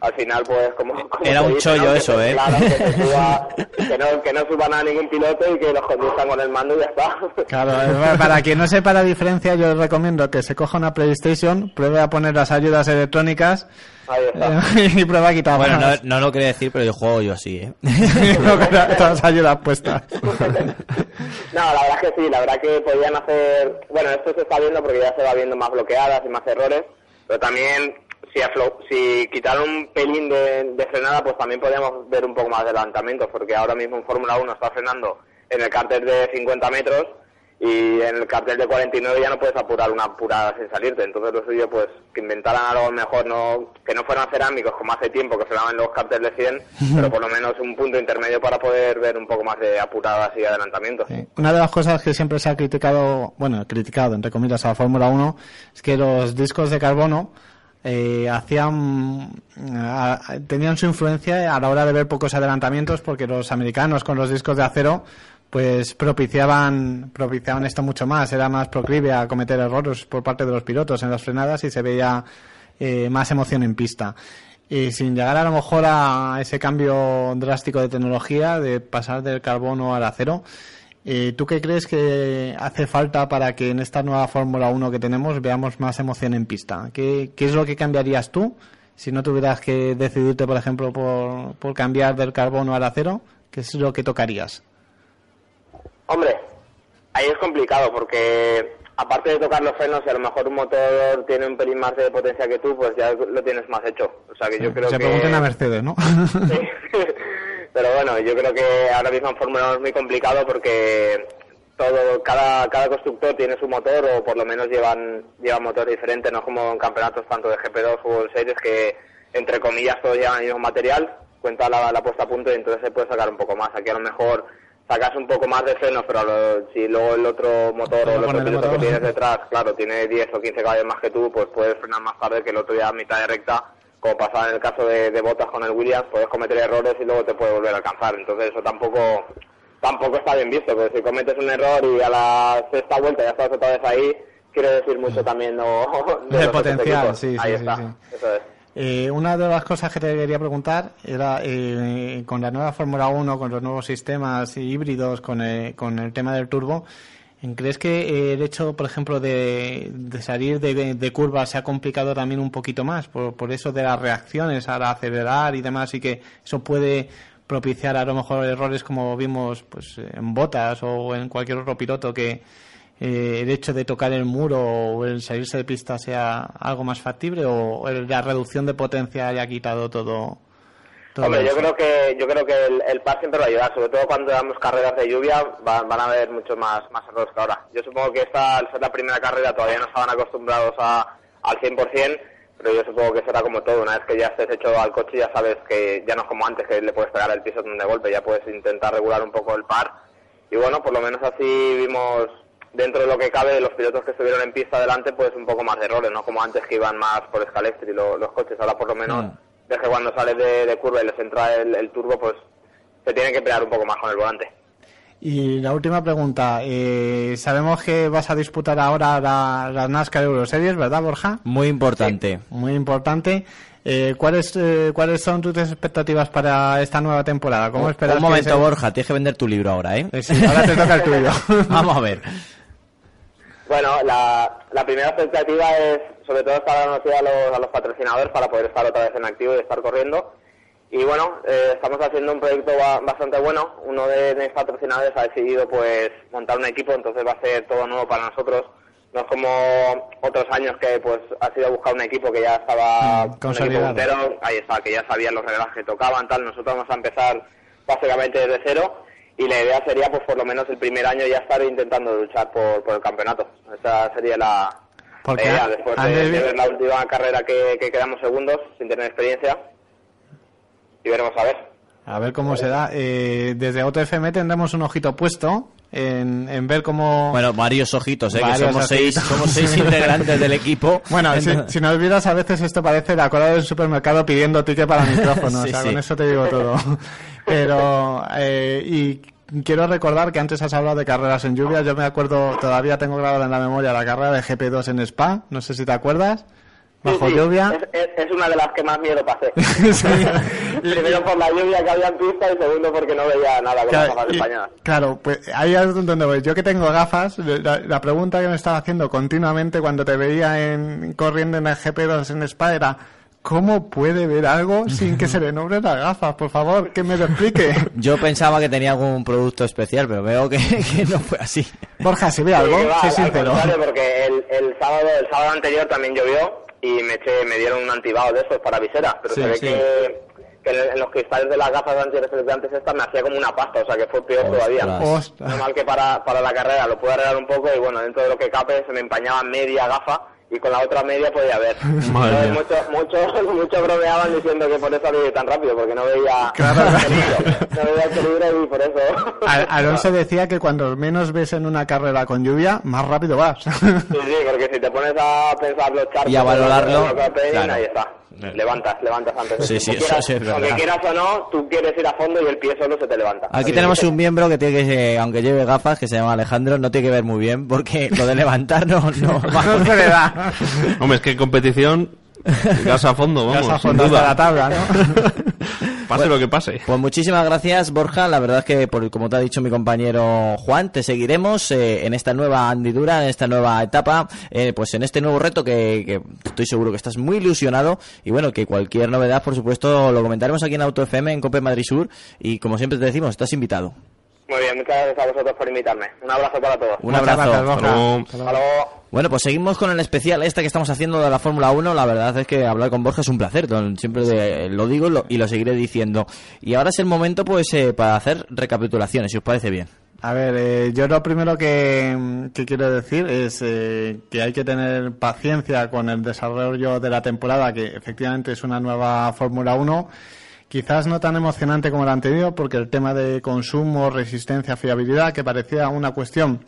al final, pues, como. como Era un dice, chollo eso, se- ¿eh? Claro, que, suba- que no, que no suban a ningún piloto y que los conduzcan con el mando y ya está. Claro, eh, para quien no sepa la diferencia, yo les recomiendo que se coja una PlayStation, pruebe a poner las ayudas electrónicas Ahí está. eh, y prueba a quitar Bueno, no, lo quería decir, pero yo juego yo así, ¿eh? No, con todas las ayudas puestas. No, la verdad es que sí, la verdad que podían hacer... Bueno, esto se está viendo porque ya se va viendo más bloqueadas y más errores, pero también si, aflo- si quitaron un pelín de, de frenada, pues también podríamos ver un poco más de adelantamientos, porque ahora mismo en Fórmula 1 está frenando en el cárter de 50 metros y en el cartel de 49 ya no puedes apurar una apurada sin salirte. Entonces lo suyo, pues, que inventaran algo mejor, no que no fueran cerámicos como hace tiempo que frenaban los carteles de 100, pero por lo menos un punto intermedio para poder ver un poco más de apuradas y adelantamientos. Una de las cosas que siempre se ha criticado, bueno, criticado entre comillas a la Fórmula 1, es que los discos de carbono eh, hacían tenían su influencia a la hora de ver pocos adelantamientos porque los americanos con los discos de acero pues propiciaban propiciaban esto mucho más. Era más proclive a cometer errores por parte de los pilotos en las frenadas y se veía eh, más emoción en pista. Y sin llegar a lo mejor a ese cambio drástico de tecnología de pasar del carbono al acero eh, ¿Tú qué crees que hace falta para que en esta nueva Fórmula 1 que tenemos veamos más emoción en pista? ¿Qué, qué es lo que cambiarías tú si no tuvieras que decidirte, por ejemplo, por, por cambiar del carbono al acero? ¿Qué es lo que tocarías? Hombre, ahí es complicado porque aparte de tocar los frenos, si a lo mejor un motor tiene un pelín más de potencia que tú, pues ya lo tienes más hecho. O sea que yo creo Se que... pregunten a Mercedes, ¿no? Pero bueno, yo creo que ahora mismo en Fórmula 1 es muy complicado porque todo cada cada constructor tiene su motor o por lo menos llevan llevan motor diferente, no es como en campeonatos tanto de GP2 o Series que entre comillas todos llevan el mismo material, cuenta la, la puesta a punto y entonces se puede sacar un poco más. Aquí a lo mejor sacas un poco más de frenos, pero lo- si luego el otro motor o el otro piloto que tienes detrás, claro, tiene 10 o 15 caballos más que tú, pues puedes frenar más tarde que el otro ya a mitad de recta como pasaba en el caso de, de Botas con el Williams, puedes cometer errores y luego te puede volver a alcanzar. Entonces eso tampoco tampoco está bien visto, porque si cometes un error y a la sexta vuelta ya estás otra vez ahí, quiere decir mucho también ¿no? de potencial, sí, sí, Ahí sí, está, sí. eso es. Eh, una de las cosas que te quería preguntar era eh, con la nueva Fórmula 1, con los nuevos sistemas híbridos, con el, con el tema del turbo, ¿crees que eh, el hecho, por ejemplo, de, salir de, curvas se ha complicado también un poquito más por, eso de las reacciones al acelerar y demás y que eso puede propiciar a lo mejor errores como vimos pues en botas o en cualquier otro piloto que eh, el hecho de tocar el muro o el salirse de pista sea algo más factible o la reducción de potencia haya quitado todo, Hombre, yo creo que yo creo que el, el par siempre va a ayudar, sobre todo cuando damos carreras de lluvia, va- van a haber muchos más, más errores que ahora. Yo supongo que esta, al ser la primera carrera, todavía no estaban acostumbrados a, al 100%, pero yo supongo que será como todo. Una vez que ya estés hecho al coche, ya sabes que ya no es como antes, que le puedes pegar el piso de golpe, ya puedes intentar regular un poco el par. Y bueno, por lo menos así vimos, dentro de lo que cabe, los pilotos que estuvieron en pista adelante, pues un poco más de errores, ¿no? Como antes que iban más por Scalextri lo- los coches, ahora por lo menos ves que cuando sales de, de curva y les entra el, el turbo, pues se tienen que pelear un poco más con el volante. Y la última pregunta, eh, sabemos que vas a disputar ahora la, la NASCAR Euroseries, ¿verdad, Borja? Muy importante. Muy importante. Eh, ¿cuáles, eh, ¿Cuáles son tus expectativas para esta nueva temporada? ¿Cómo esperas Un que momento, se- Borja, tienes que vender tu libro ahora, ¿eh? Eh, sí, ahora te toca el tuyo. Vamos a ver. Bueno, la, la primera expectativa es sobre todo estar anunciada a los, a los patrocinadores para poder estar otra vez en activo y estar corriendo. Y bueno, eh, estamos haciendo un proyecto ba- bastante bueno. Uno de mis patrocinadores ha decidido pues montar un equipo, entonces va a ser todo nuevo para nosotros. No es como otros años que pues ha sido buscar un equipo que ya estaba Mm, un equipo puntero, ahí está, que ya sabían los reglas que tocaban, tal. Nosotros vamos a empezar básicamente desde cero y la idea sería pues por lo menos el primer año ya estar intentando luchar por, por el campeonato. Esa sería la, Porque idea, después de, de ver la última carrera que, que quedamos segundos sin tener experiencia y veremos a ver. A ver cómo se da. Eh, desde OTFM tendremos un ojito puesto en, en ver cómo... Bueno, varios ojitos, ¿eh? que somos seis, somos seis integrantes del equipo. Bueno, si, si nos vieras a veces esto parece la cola del supermercado pidiendo ticket para micrófono, Sí, o sea, sí. con eso te digo todo. Pero, eh, y quiero recordar que antes has hablado de carreras en lluvia, yo me acuerdo, todavía tengo grabada en la memoria la carrera de GP2 en Spa, no sé si te acuerdas, bajo Sí, sí, lluvia. Es, es- es una de las que más miedo pasé. Sí. Primero por la lluvia que había en pista y segundo porque no veía nada con las Claro, gafas y- claro, pues ahí es donde voy. Yo que tengo gafas, la, la pregunta que me estaba haciendo continuamente cuando te veía en, corriendo en el GP2 en Spa era ¿cómo puede ver algo sin que se le nombren las gafas? Por favor, que me lo explique. Yo pensaba que tenía algún producto especial, pero veo que, que no fue así. Borja, si ve algo, Sí, va, sé al- al contrario, porque el, el sábado el sábado anterior también llovió y me eché, me dieron un antibao de esos para visera, pero Sí, se ve sí. que, que en, en los cristales de las gafas antirreflectantes estas me hacía como una pasta, o sea que fue peor Ostras. todavía. Ostras. Normal que para, para la carrera lo pude arreglar un poco y bueno, dentro de lo que cape se me empañaba media gafa y con la otra media podía ver. Entonces, mía. muchos muchos muchos bromeaban diciendo que por eso había tan rápido, porque no veía Claro. el peligro. No veía el peligro y por eso... Al- Alonso decía que cuando menos ves en una carrera con lluvia, más rápido vas. Sí, sí, porque si te pones a pensar los charcos Y a valorarlo, hacen, claro. ahí está. Levantas, levantas antes. Sí, sí, eso Quieras- sí es verdad. Aunque quieras o no, tú quieres ir a fondo y el pie solo se te levanta. Aquí Así tenemos que- un miembro que tiene que, eh, aunque lleve gafas, que se llama Alejandro, no tiene que ver muy bien, porque lo de levantar no, no va no se le da. Hombre, es que en competición, gas a fondo, vamos, Vas a fondo hasta la tabla, ¿no? Pase lo que pase. Pues muchísimas gracias, Borja. La verdad es que, por, como te ha dicho mi compañero Juan, te seguiremos eh, en esta nueva andidura, en esta nueva etapa, eh, pues en este nuevo reto que, que estoy seguro que estás muy ilusionado. Y bueno, que cualquier novedad, por supuesto, lo comentaremos aquí en Auto FM, en Cope Madrid Sur. Y como siempre te decimos, estás invitado. Muy bien, muchas gracias a vosotros por invitarme. Un abrazo para todos. Un Muchas abrazo. gracias, Borja. Hasta luego. Hasta luego. Hasta luego. Bueno, pues seguimos con el especial este que estamos haciendo de la Fórmula 1. La verdad es que hablar con Borja es un placer. don- Siempre de- lo digo y lo, y lo seguiré diciendo. Y ahora es el momento, pues, eh, para hacer recapitulaciones, si os parece bien. A ver, eh, yo lo primero que, que quiero decir es eh, que hay que tener paciencia con el desarrollo de la temporada, que efectivamente es una nueva Fórmula 1. Quizás no tan emocionante como la anterior, porque el tema de consumo, resistencia, fiabilidad, que parecía una cuestión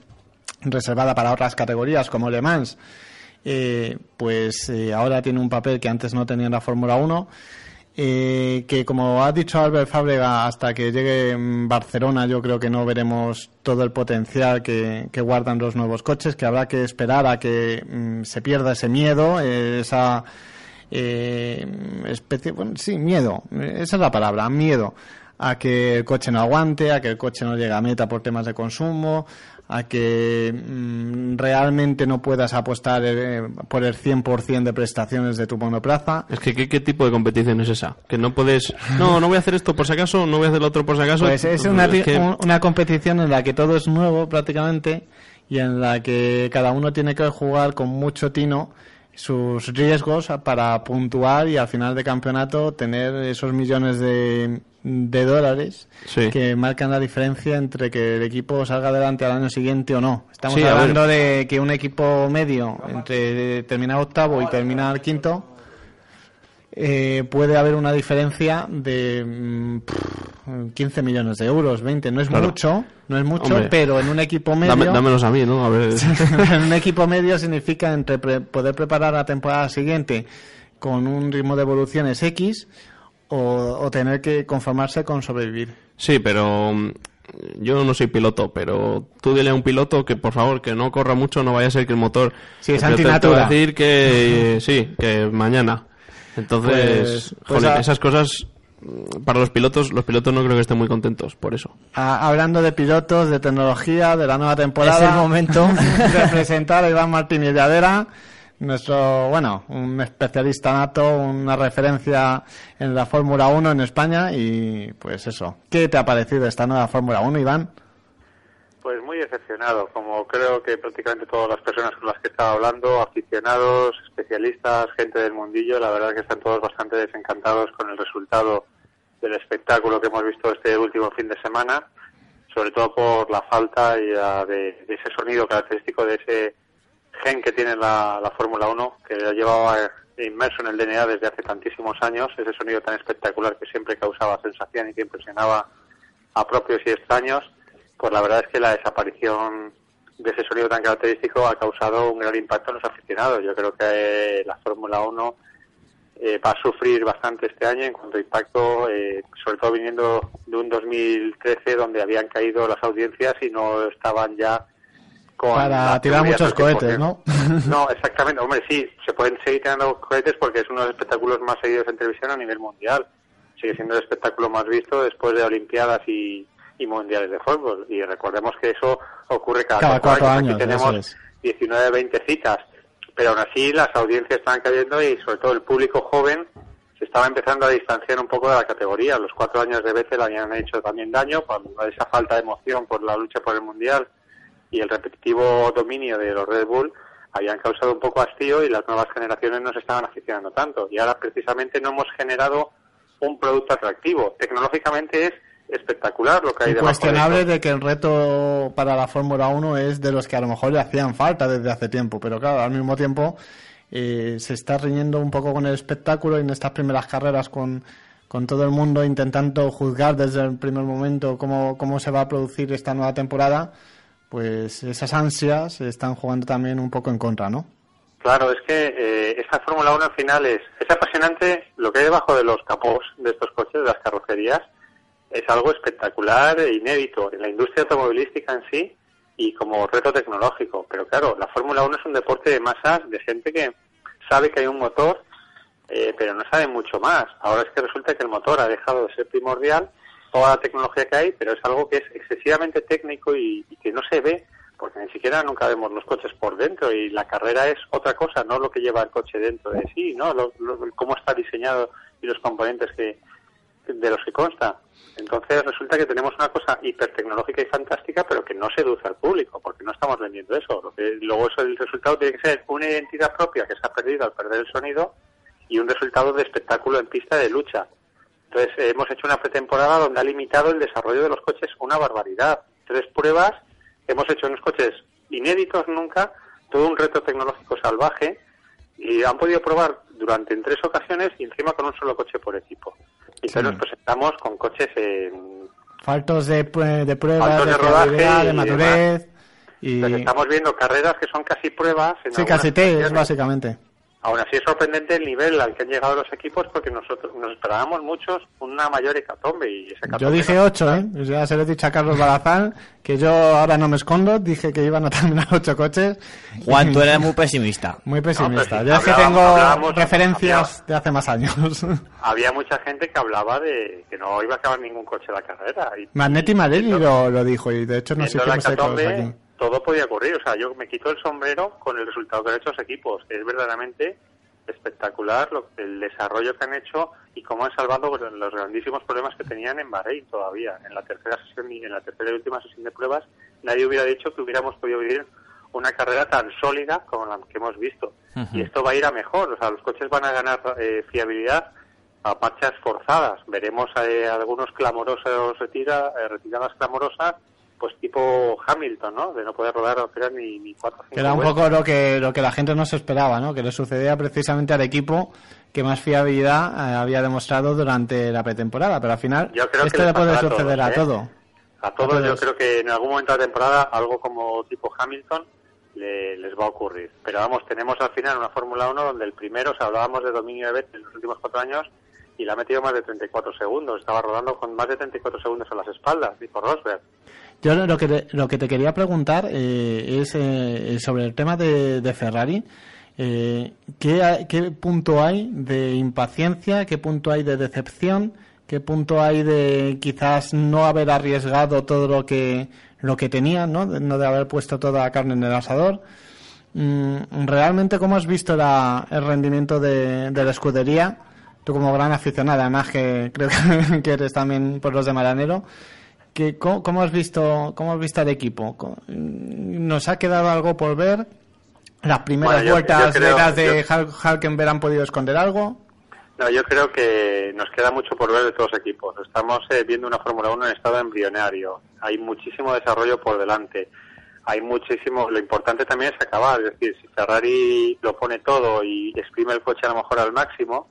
reservada para otras categorías como Le Mans, eh, pues eh, ahora tiene un papel que antes no tenía en la Fórmula 1. eh, que como ha dicho Albert Fábrega, hasta que llegue mm, Barcelona yo creo que no veremos todo el potencial que, que guardan los nuevos coches, que habrá que esperar a que mm, se pierda ese miedo, eh, esa eh, especie, bueno, sí, miedo, eh, esa es la palabra, miedo a que el coche no aguante, a que el coche no llegue a meta por temas de consumo, a que mm, realmente no puedas apostar eh, por el 100% de prestaciones de tu monoplaza. Es que ¿qué, qué tipo de competición es esa? Que no puedes... No, no voy a hacer esto por si acaso, no voy a hacer lo otro por si acaso. Pues es una, Es que- un- una competición en la que todo es nuevo prácticamente y en la que cada uno tiene que jugar con mucho tino sus riesgos para puntuar y al final de campeonato tener esos millones de, de dólares Sí. que marcan la diferencia entre que el equipo salga adelante al año siguiente o no. Estamos Sí, hablando de que un equipo medio entre terminar octavo y terminar quinto eh, puede haber una diferencia de mm, pff, 15 millones de euros, 20. No es Claro. mucho, no es mucho, Hombre. pero en un equipo medio, Dame- dámelos a mí, ¿no? A ver... en un equipo medio significa entre pre- poder preparar la temporada siguiente con un ritmo de evoluciones X o, o tener que conformarse con sobrevivir. Sí, pero mm, yo no soy piloto, pero tú dile a un piloto que por favor que no corra mucho, no vaya a ser que el motor... Sí, es te- voy antinatura. a decir que sí, que mañana. Entonces, Pues- pues joder, a- esas cosas para los pilotos, los pilotos no creo que estén muy contentos por eso. Ah, hablando de pilotos, de tecnología, de la nueva temporada. Es el momento. de presentar a Iván Martínez de Adera, nuestro, bueno, un especialista nato, una referencia en la Fórmula 1 en España y pues eso. ¿Qué te ha parecido esta nueva Fórmula 1, Iván? Pues muy decepcionado, como creo que prácticamente todas las personas con las que estaba hablando, aficionados, especialistas, gente del mundillo, la verdad que están todos bastante desencantados con el resultado del espectáculo que hemos visto este último fin de semana, sobre todo por la falta ya de, de ese sonido característico de ese gen que tiene la, la Fórmula 1, que ya llevaba inmerso en el DNA desde hace tantísimos años, ese sonido tan espectacular que siempre causaba sensación y que impresionaba a propios y extraños, pues la verdad es que la desaparición de ese sonido tan característico ha causado un gran impacto en los aficionados. Yo creo que eh, la Fórmula 1 eh, va a sufrir bastante este año en cuanto a impacto, eh, sobre todo viniendo de un 2013 donde habían caído las audiencias y no estaban ya con Para tirar muchos al 100%. cohetes, ¿no? No, exactamente. Hombre, sí, se pueden seguir tirando cohetes porque es uno de los espectáculos más seguidos en televisión a nivel mundial. Sigue siendo el espectáculo más visto después de Olimpiadas y, y Mundiales de Fútbol. Y recordemos que eso ocurre cada, Cada cuatro años, Aquí tenemos eso es. 19, 20 citas. Pero aún así las audiencias están cayendo y sobre todo el público joven se estaba empezando a distanciar un poco de la categoría. Los cuatro años de Vettel habían hecho también daño por esa falta de emoción por la lucha por el Mundial y el repetitivo dominio de los Red Bull habían causado un poco hastío y las nuevas generaciones no se estaban aficionando tanto. Y ahora precisamente no hemos generado un producto atractivo. Tecnológicamente es espectacular lo que hay de Incuestionable esto. de que el reto para la Fórmula 1 es de los que a lo mejor le hacían falta desde hace tiempo, pero claro, al mismo tiempo eh, se está riñendo un poco con el espectáculo y en estas primeras carreras con, con todo el mundo intentando juzgar desde el primer momento cómo, cómo se va a producir esta nueva temporada, pues esas ansias están jugando también un poco en contra, ¿no? Claro, es que eh, esta Fórmula 1 al final es, es apasionante lo que hay debajo de los capós de estos coches, de las carrocerías, es algo espectacular e inédito en la industria automovilística en sí y como reto tecnológico. Pero claro, la Fórmula 1 es un deporte de masas, de gente que sabe que hay un motor, eh, pero no sabe mucho más. Ahora es que resulta que el motor ha dejado de ser primordial, toda la tecnología que hay, pero es algo que es excesivamente técnico y, que no se ve, porque ni siquiera nunca vemos los coches por dentro y la carrera es otra cosa, no lo que lleva el coche dentro de sí, no lo, lo- cómo está diseñado y los componentes que de los que consta. Entonces resulta que tenemos una cosa hipertecnológica y fantástica, pero que no seduce al público, porque no estamos vendiendo eso. Luego eso, el resultado tiene que ser una identidad propia que se ha perdido al perder el sonido y un resultado de espectáculo en pista de lucha. Entonces hemos hecho una pretemporada donde ha limitado el desarrollo de los coches una barbaridad. Tres pruebas, hemos hecho unos coches inéditos nunca, todo un reto tecnológico salvaje y han podido probar durante en tres ocasiones y encima con un solo coche por equipo. Y entonces Sí. nos presentamos con coches en... Faltos de, de pruebas, Faltos de, de rodaje de madurez. Y... Entonces estamos viendo carreras que son casi pruebas. En Sí, casi test, básicamente. Aún así es sorprendente el nivel al que han llegado los equipos porque nosotros nos esperábamos muchos una mayor hecatombe y ese Yo dije no- 8, ¿eh? Ya se lo he dicho a Carlos Balazán, que yo ahora no me escondo, dije que iban a terminar 8 coches. Juan, tú eres muy pesimista. Muy pesimista. No, yo es que tengo referencias de hace más años. Había mucha gente que hablaba de que no iba a acabar ningún coche la carrera. Y, Magnetti Marelli lo, lo dijo y de hecho hicimos eco hecatombe, aquí. Todo podía ocurrir. O sea, yo me quito el sombrero con el resultado que han hecho los equipos. Es verdaderamente espectacular lo, el desarrollo que han hecho y cómo han salvado los grandísimos problemas que tenían en Bahrein todavía. En la tercera sesión y en la tercera y última sesión de pruebas, nadie hubiera dicho que hubiéramos podido vivir una carrera tan sólida como la que hemos visto. Y esto va a ir a mejor. O sea, los coches van a ganar eh, fiabilidad a marchas forzadas. Veremos eh, algunos clamorosos retira, eh, retiradas clamorosas, pues tipo Hamilton, ¿no? De no poder rodar apenas ni, ni cuatro Que era un poco lo que, lo que la gente no se esperaba, ¿no? Que le sucedía precisamente al equipo que más fiabilidad eh, había demostrado durante la pretemporada. Pero al final, Yo creo que esto les le puede a suceder a ¿eh? todo. A todos, A yo todos. creo que en algún momento de la temporada algo como tipo Hamilton le- les va a ocurrir. Pero vamos, tenemos al final una Fórmula 1 donde el primero, o sea, hablábamos de dominio de Vettel en los últimos cuatro años y le ha metido más de 34 segundos. Estaba rodando con más de 34 segundos a las espaldas, tipo Rosberg. Yo lo que te, lo que te quería preguntar eh, es eh, sobre el tema de, Ferrari. Eh, ¿qué, ¿Qué punto hay de impaciencia? ¿Qué punto hay de decepción? ¿Qué punto hay de quizás no haber arriesgado todo lo que lo que tenían, ¿no? De, haber puesto toda la carne en el asador? Mm, ¿Realmente cómo has visto la- el rendimiento de, de la escudería? Tú como gran aficionado, además que creo que eres también por los de Maranero. Que, ¿cómo, cómo has visto cómo has visto al equipo? ¿Nos ha quedado algo por ver? ¿Las primeras Bueno, yo- vueltas yo creo- de yo- Hal- Halkenberg han podido esconder algo? No, yo creo que nos queda mucho por ver de todos los equipos. Estamos eh, viendo una Fórmula 1 en estado embrionario. Hay muchísimo desarrollo por delante. Hay muchísimo. Lo importante también es acabar. Es decir, si Ferrari lo pone todo y exprime el coche a lo mejor al máximo,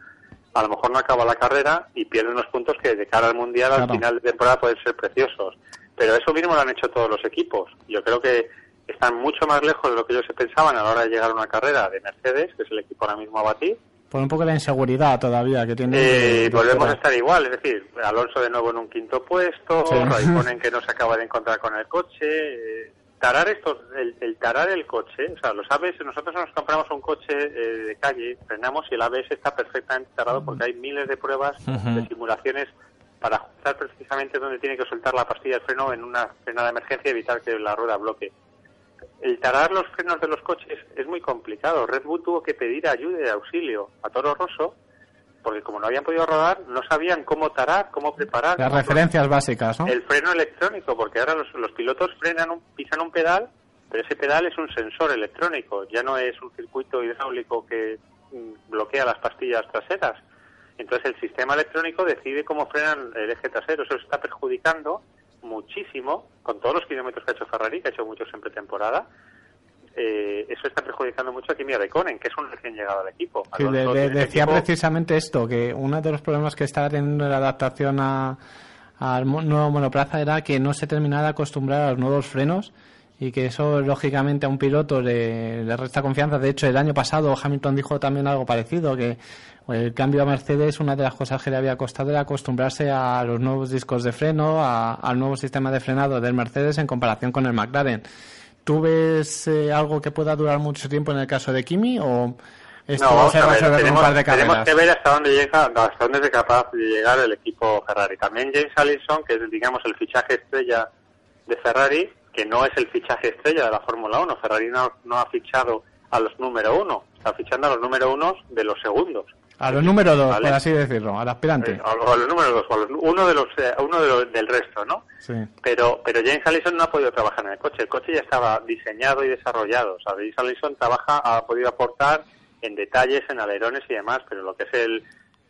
a lo mejor no acaba la carrera y pierde unos puntos que de cara al mundial al final de temporada pueden ser preciosos. Pero eso mismo lo han hecho todos los equipos. Yo creo que están mucho más lejos de lo que ellos se pensaban a la hora de llegar a una carrera de Mercedes, que es el equipo ahora mismo a batir. Por un poco la inseguridad todavía que tiene. Eh, de- volvemos a de- estar igual, es decir, Alonso de nuevo en un quinto puesto, Sí. Raikkonen que no se acaba de encontrar con el coche. eh, tarar estos, el, el tarar el coche, o sea, los ABS, nosotros nos compramos un coche eh, de calle, frenamos y el ABS está perfectamente tarado porque hay miles de pruebas de simulaciones para ajustar precisamente donde tiene que soltar la pastilla del freno en una frenada de emergencia y evitar que la rueda bloque. El tarar los frenos de los coches es muy complicado. Red Bull tuvo que pedir ayuda y auxilio a Toro Rosso porque como no habían podido rodar, no sabían cómo tarar, cómo preparar. Las cómo- referencias básicas, ¿no? el freno electrónico, porque ahora los, los pilotos frenan, un, pisan un pedal, pero ese pedal es un sensor electrónico, ya no es un circuito hidráulico que mm, bloquea las pastillas traseras. Entonces el sistema electrónico decide cómo frenan el eje trasero. Eso está perjudicando muchísimo, con todos los kilómetros que ha hecho Ferrari, que ha hecho muchos en pretemporada. Eh, eso está perjudicando mucho a Kimi Raikkonen, que es un recién llegado al equipo. Sí, tiene decía equipo- precisamente esto, que uno de los problemas que estaba teniendo la adaptación a, al nuevo monoplaza era que no se terminaba de acostumbrar a los nuevos frenos y que eso lógicamente a un piloto le, le resta confianza. De hecho, el año pasado Hamilton dijo también algo parecido, que el cambio a Mercedes, una de las cosas que le había costado era acostumbrarse a los nuevos discos de freno, a- al nuevo sistema de frenado del Mercedes en comparación con el McLaren. ¿Tú ves eh, algo que pueda durar mucho tiempo en el caso de Kimi o esto No, se va a ver, resolver en un tenemos, par de tenemos carreras? que ver hasta dónde llega, hasta dónde es capaz de llegar el equipo Ferrari. También James Allison, que es, digamos, el fichaje estrella de Ferrari, que no es el fichaje estrella de la Fórmula 1. Ferrari no, no ha fichado a los número uno, está fichando a los número uno de los segundos. A los número dos, Vale. por así decirlo, al aspirante. A, a los número dos, o a los- uno de los, eh, uno de los, del resto, ¿no? Sí. pero pero James Allison no ha podido trabajar en el coche. El coche ya estaba diseñado y desarrollado. O sea, James Allison trabaja, ha podido aportar en detalles, en alerones y demás, pero lo que es el,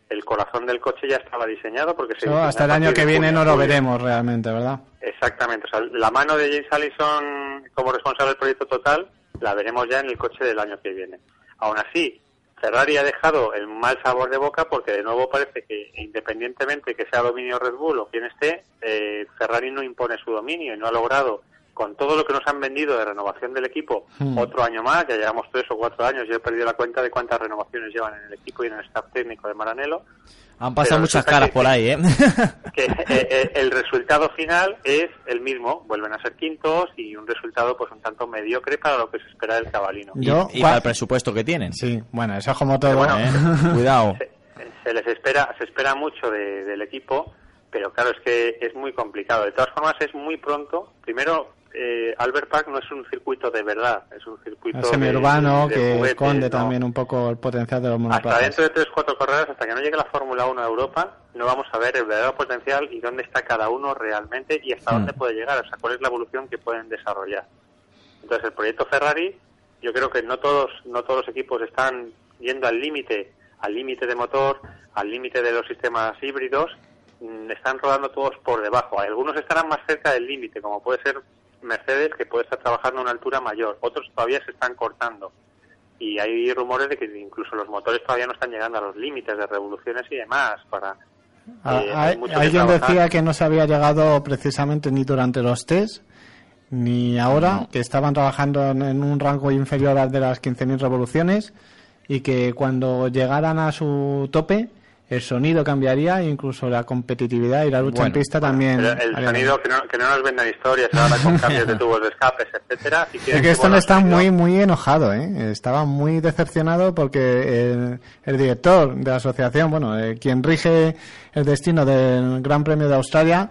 el corazón del coche ya estaba diseñado porque se hasta el año que viene no lo veremos realmente, ¿verdad? Exactamente. O sea, la mano de James Allison como responsable del proyecto total la veremos ya en el coche del año que viene. Aún así, Ferrari ha dejado el mal sabor de boca porque de nuevo parece que independientemente que sea dominio Red Bull o quien esté, eh, Ferrari no impone su dominio y no ha logrado con todo lo que nos han vendido de renovación del equipo, Hmm. otro año más, ya llevamos tres o cuatro años, yo he perdido la cuenta de cuántas renovaciones llevan en el equipo y en el staff técnico de Maranelo, Han pasado muchas caras que- por ahí, ¿eh? que eh, eh, el resultado final es el mismo, vuelven a ser quintos y un resultado pues un tanto mediocre para lo que se espera del cabalino. y, Yo- y para el presupuesto que tienen. Sí, bueno, eso es como todo. Bueno, ¿eh? Cuidado. se, se les espera se espera mucho de- del equipo pero claro es que es muy complicado de todas formas es muy pronto primero eh, Albert Park no es un circuito de verdad es un circuito de- semiurbano de que juguetes, esconde ¿no? también un poco el potencial de los hasta monoplazas. dentro de tres cuatro carreras hasta que no llegue la Fórmula 1 a Europa no vamos a ver el verdadero potencial y dónde está cada uno realmente y hasta Mm. dónde puede llegar o sea cuál es la evolución que pueden desarrollar entonces el proyecto Ferrari yo creo que no todos no todos los equipos están yendo al límite al límite de motor al límite de los sistemas híbridos mm, están rodando todos por debajo algunos estarán más cerca del límite como puede ser Mercedes que puede estar trabajando a una altura mayor. Otros todavía se están cortando. Y hay rumores de que incluso los motores todavía no están llegando a los límites de revoluciones y demás para Ah, eh, hay- hay mucho que alguien trabajar. decía que no se había llegado precisamente ni durante los test ni ahora, que estaban trabajando en, en un rango inferior al de las 15.000 revoluciones y que cuando llegaran a su tope el sonido cambiaría e incluso la competitividad y la lucha en Bueno, pista también. El sonido que no, que no nos vendan historias ahora con cambios de tubos de escapes etcétera si Es que Stone está sonido- muy, muy enojado, ¿eh? Estaba muy decepcionado porque el, el director de la asociación, bueno, eh, quien rige el destino del Gran Premio de Australia,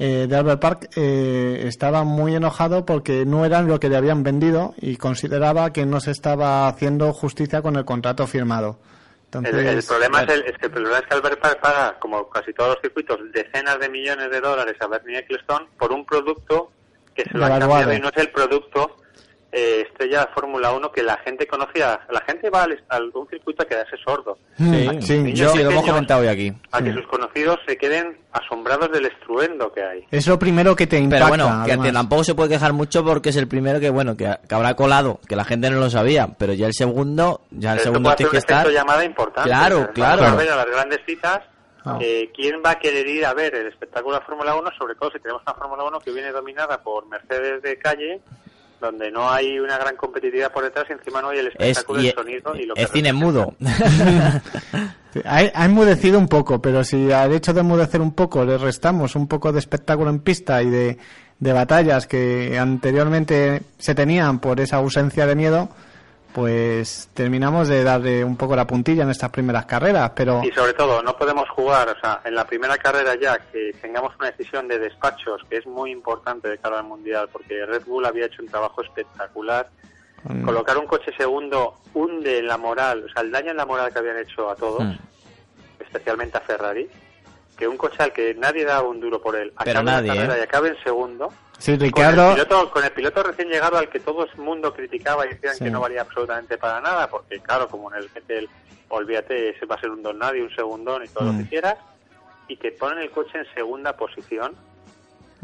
eh, de Albert Park, eh, estaba muy enojado porque no eran lo que le habían vendido y consideraba que no se estaba haciendo justicia con el contrato firmado. Entonces, El, el problema es, el- es que el problema es que Albert Park paga, como casi todos los circuitos, decenas de millones de dólares a Bernie Ecclestone por un producto que se lo Devaluado. cambiado y no es el producto eh, estrella de Fórmula 1 que la gente conocía. La gente va al, al- a un circuito a quedarse sordo. Sí, sí, yo sí, lo hemos comentado hoy aquí. A que sus conocidos se queden asombrados del estruendo que hay. es lo primero que te impacta. Pero bueno, que, que tampoco se puede quejar mucho porque es el primero que, bueno, que, que habrá colado, que la gente no lo sabía, pero ya el segundo, ya el Esto segundo tiene que estar. llamada importante. Claro, Vamos claro. A ver a las grandes citas. Ah. eh, ¿Quién va a querer ir a ver el espectáculo de Fórmula 1? Sobre todo si tenemos una Fórmula 1 que viene dominada por Mercedes de calle, donde no hay una gran competitividad por detrás y encima no hay el Es, espectáculo del sonido y lo que es cine mudo. Ha, ha enmudecido un poco, pero si al hecho de enmudecer un poco le restamos un poco de espectáculo en pista y de, de batallas que anteriormente se tenían por esa ausencia de miedo, pues terminamos de darle un poco la puntilla en estas primeras carreras, pero Y sobre todo, no podemos jugar, o sea, en la primera carrera ya que tengamos una decisión de despachos, que es muy importante de cara al Mundial, porque Red Bull había hecho un trabajo espectacular. con- Colocar un coche segundo hunde la moral, o sea, el daño en la moral que habían hecho a todos, Mm. especialmente a Ferrari, que un coche al que nadie daba un duro por él, Pero acabe nadie, la carrera ¿eh? y acabe en segundo, sí, con el, Ricardo, piloto, con el piloto recién llegado al que todo el mundo criticaba y decían Sí. que no valía absolutamente para nada, porque claro, como en el GTL, olvídate, ese va a ser un don nadie, un segundón y todo lo Mm. que quieras, y que ponen el coche en segunda posición.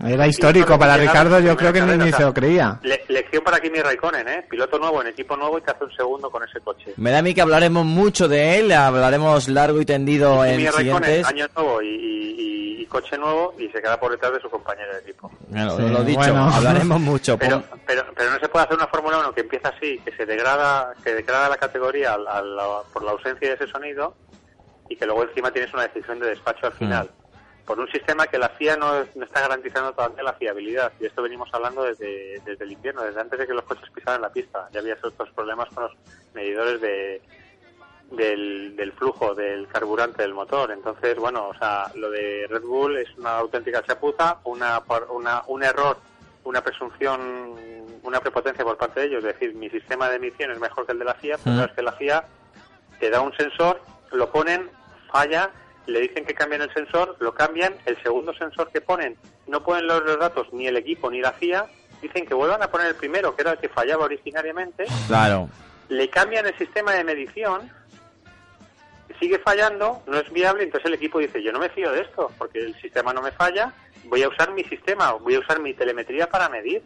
Era histórico para Ricardo, yo creo que ni, ni se lo creía. Le- lección para Kimi Raikkonen, ¿eh? Piloto nuevo en equipo nuevo y te hace un segundo con ese coche. Me da a mí que hablaremos mucho de él, hablaremos largo y tendido en Kimi Raikkonen, siguientes. año nuevo y, y- y- y coche nuevo y se queda por detrás de su compañero de equipo. Bueno, Sí, lo dicho, bueno. hablaremos mucho. Pero, pon- pero, pero no se puede hacer una Fórmula 1 que empieza así, que se degrada, que degrada la categoría al- al- la- por la ausencia de ese sonido y que luego encima tienes una decisión de despacho al final. Por un sistema que la FIA no, no está garantizando todavía la fiabilidad. Y esto venimos hablando desde, desde el invierno, desde antes de que los coches pisaran la pista. Ya había estos problemas con los medidores de, del, del flujo del carburante del motor. Entonces, bueno, o sea, lo de Red Bull es una auténtica chapuza, una, una, un error, una presunción, una prepotencia por parte de ellos. Es decir, mi sistema de emisión es mejor que el de la FIA, pero Mm. es que la FIA te da un sensor, lo ponen, falla, le dicen que cambian el sensor, lo cambian, el segundo sensor que ponen no ponen los, los datos ni el equipo ni la FIA, dicen que vuelvan a poner el primero, que era el que fallaba originariamente, Claro. le cambian el sistema de medición, sigue fallando, no es viable, entonces el equipo dice, yo no me fío de esto, porque el sistema no me falla, voy a usar mi sistema, voy a usar mi telemetría para medir,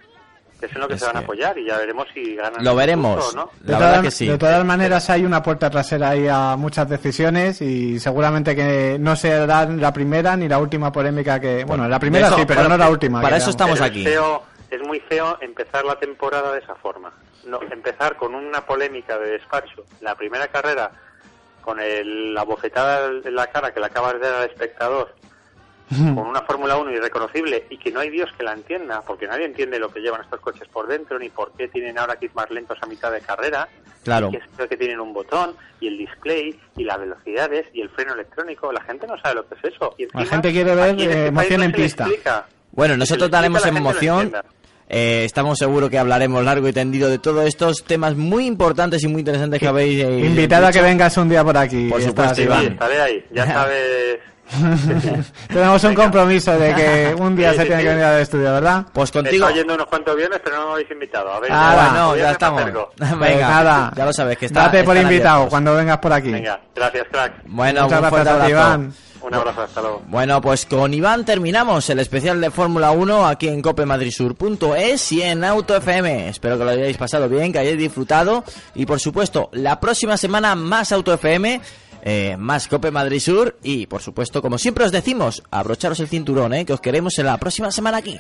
que es en lo que Es se van a apoyar y ya veremos si ganan. Lo veremos. no. De La todas, verdad que sí. de todas maneras hay una puerta trasera ahí a muchas decisiones y seguramente que no será la primera ni la última polémica que... Bueno, la primera eso- sí, pero para- no la última. para eso digamos. estamos Pero aquí. Es muy feo empezar la temporada de esa forma. No, empezar con una polémica de despacho, la primera carrera, con el- la bofetada en la cara que le acabas de dar al espectador, con una Fórmula 1 irreconocible y que no hay Dios que la entienda, porque nadie entiende lo que llevan estos coches por dentro, ni por qué tienen ahora kits más lentos a mitad de carrera, Claro. que es que tienen un botón, y el display, y las velocidades, y el freno electrónico. La gente no sabe lo que es eso. Y La encima, gente quiere ver en este eh, emoción no en pista. Bueno, nosotros daremos la emoción. Eh, estamos seguros que hablaremos largo y tendido de todos estos temas muy importantes y muy interesantes que habéis eh, Invitado a que vengas un día por aquí. Por Estás, supuesto, Sí, Iván. estaré ahí. Ya sabes. Tenemos un compromiso de que un día Sí, se sí, tiene sí. que venir al estudio, ¿verdad? Pues contigo. estado yendo unos cuantos viernes, pero no me habéis invitado. A ver, Ah, ya- bueno, ya estamos. Pues Venga, nada. ya lo sabes que está. Date por invitado abiertos. cuando vengas por aquí. Venga, gracias, crack. Bueno, Muchas un gracias fuerte a ti, abrazo. Iván. Un abrazo, hasta luego. Bueno, pues con Iván terminamos el especial de Fórmula 1 aquí en copemadrisur.es y en Auto FM. Espero que lo hayáis pasado bien, que hayáis disfrutado y por supuesto, la próxima semana más Auto FM, eh, más Cope Madrid Sur y por supuesto, como siempre os decimos, abrocharos el cinturón, eh, que os queremos en la próxima semana aquí.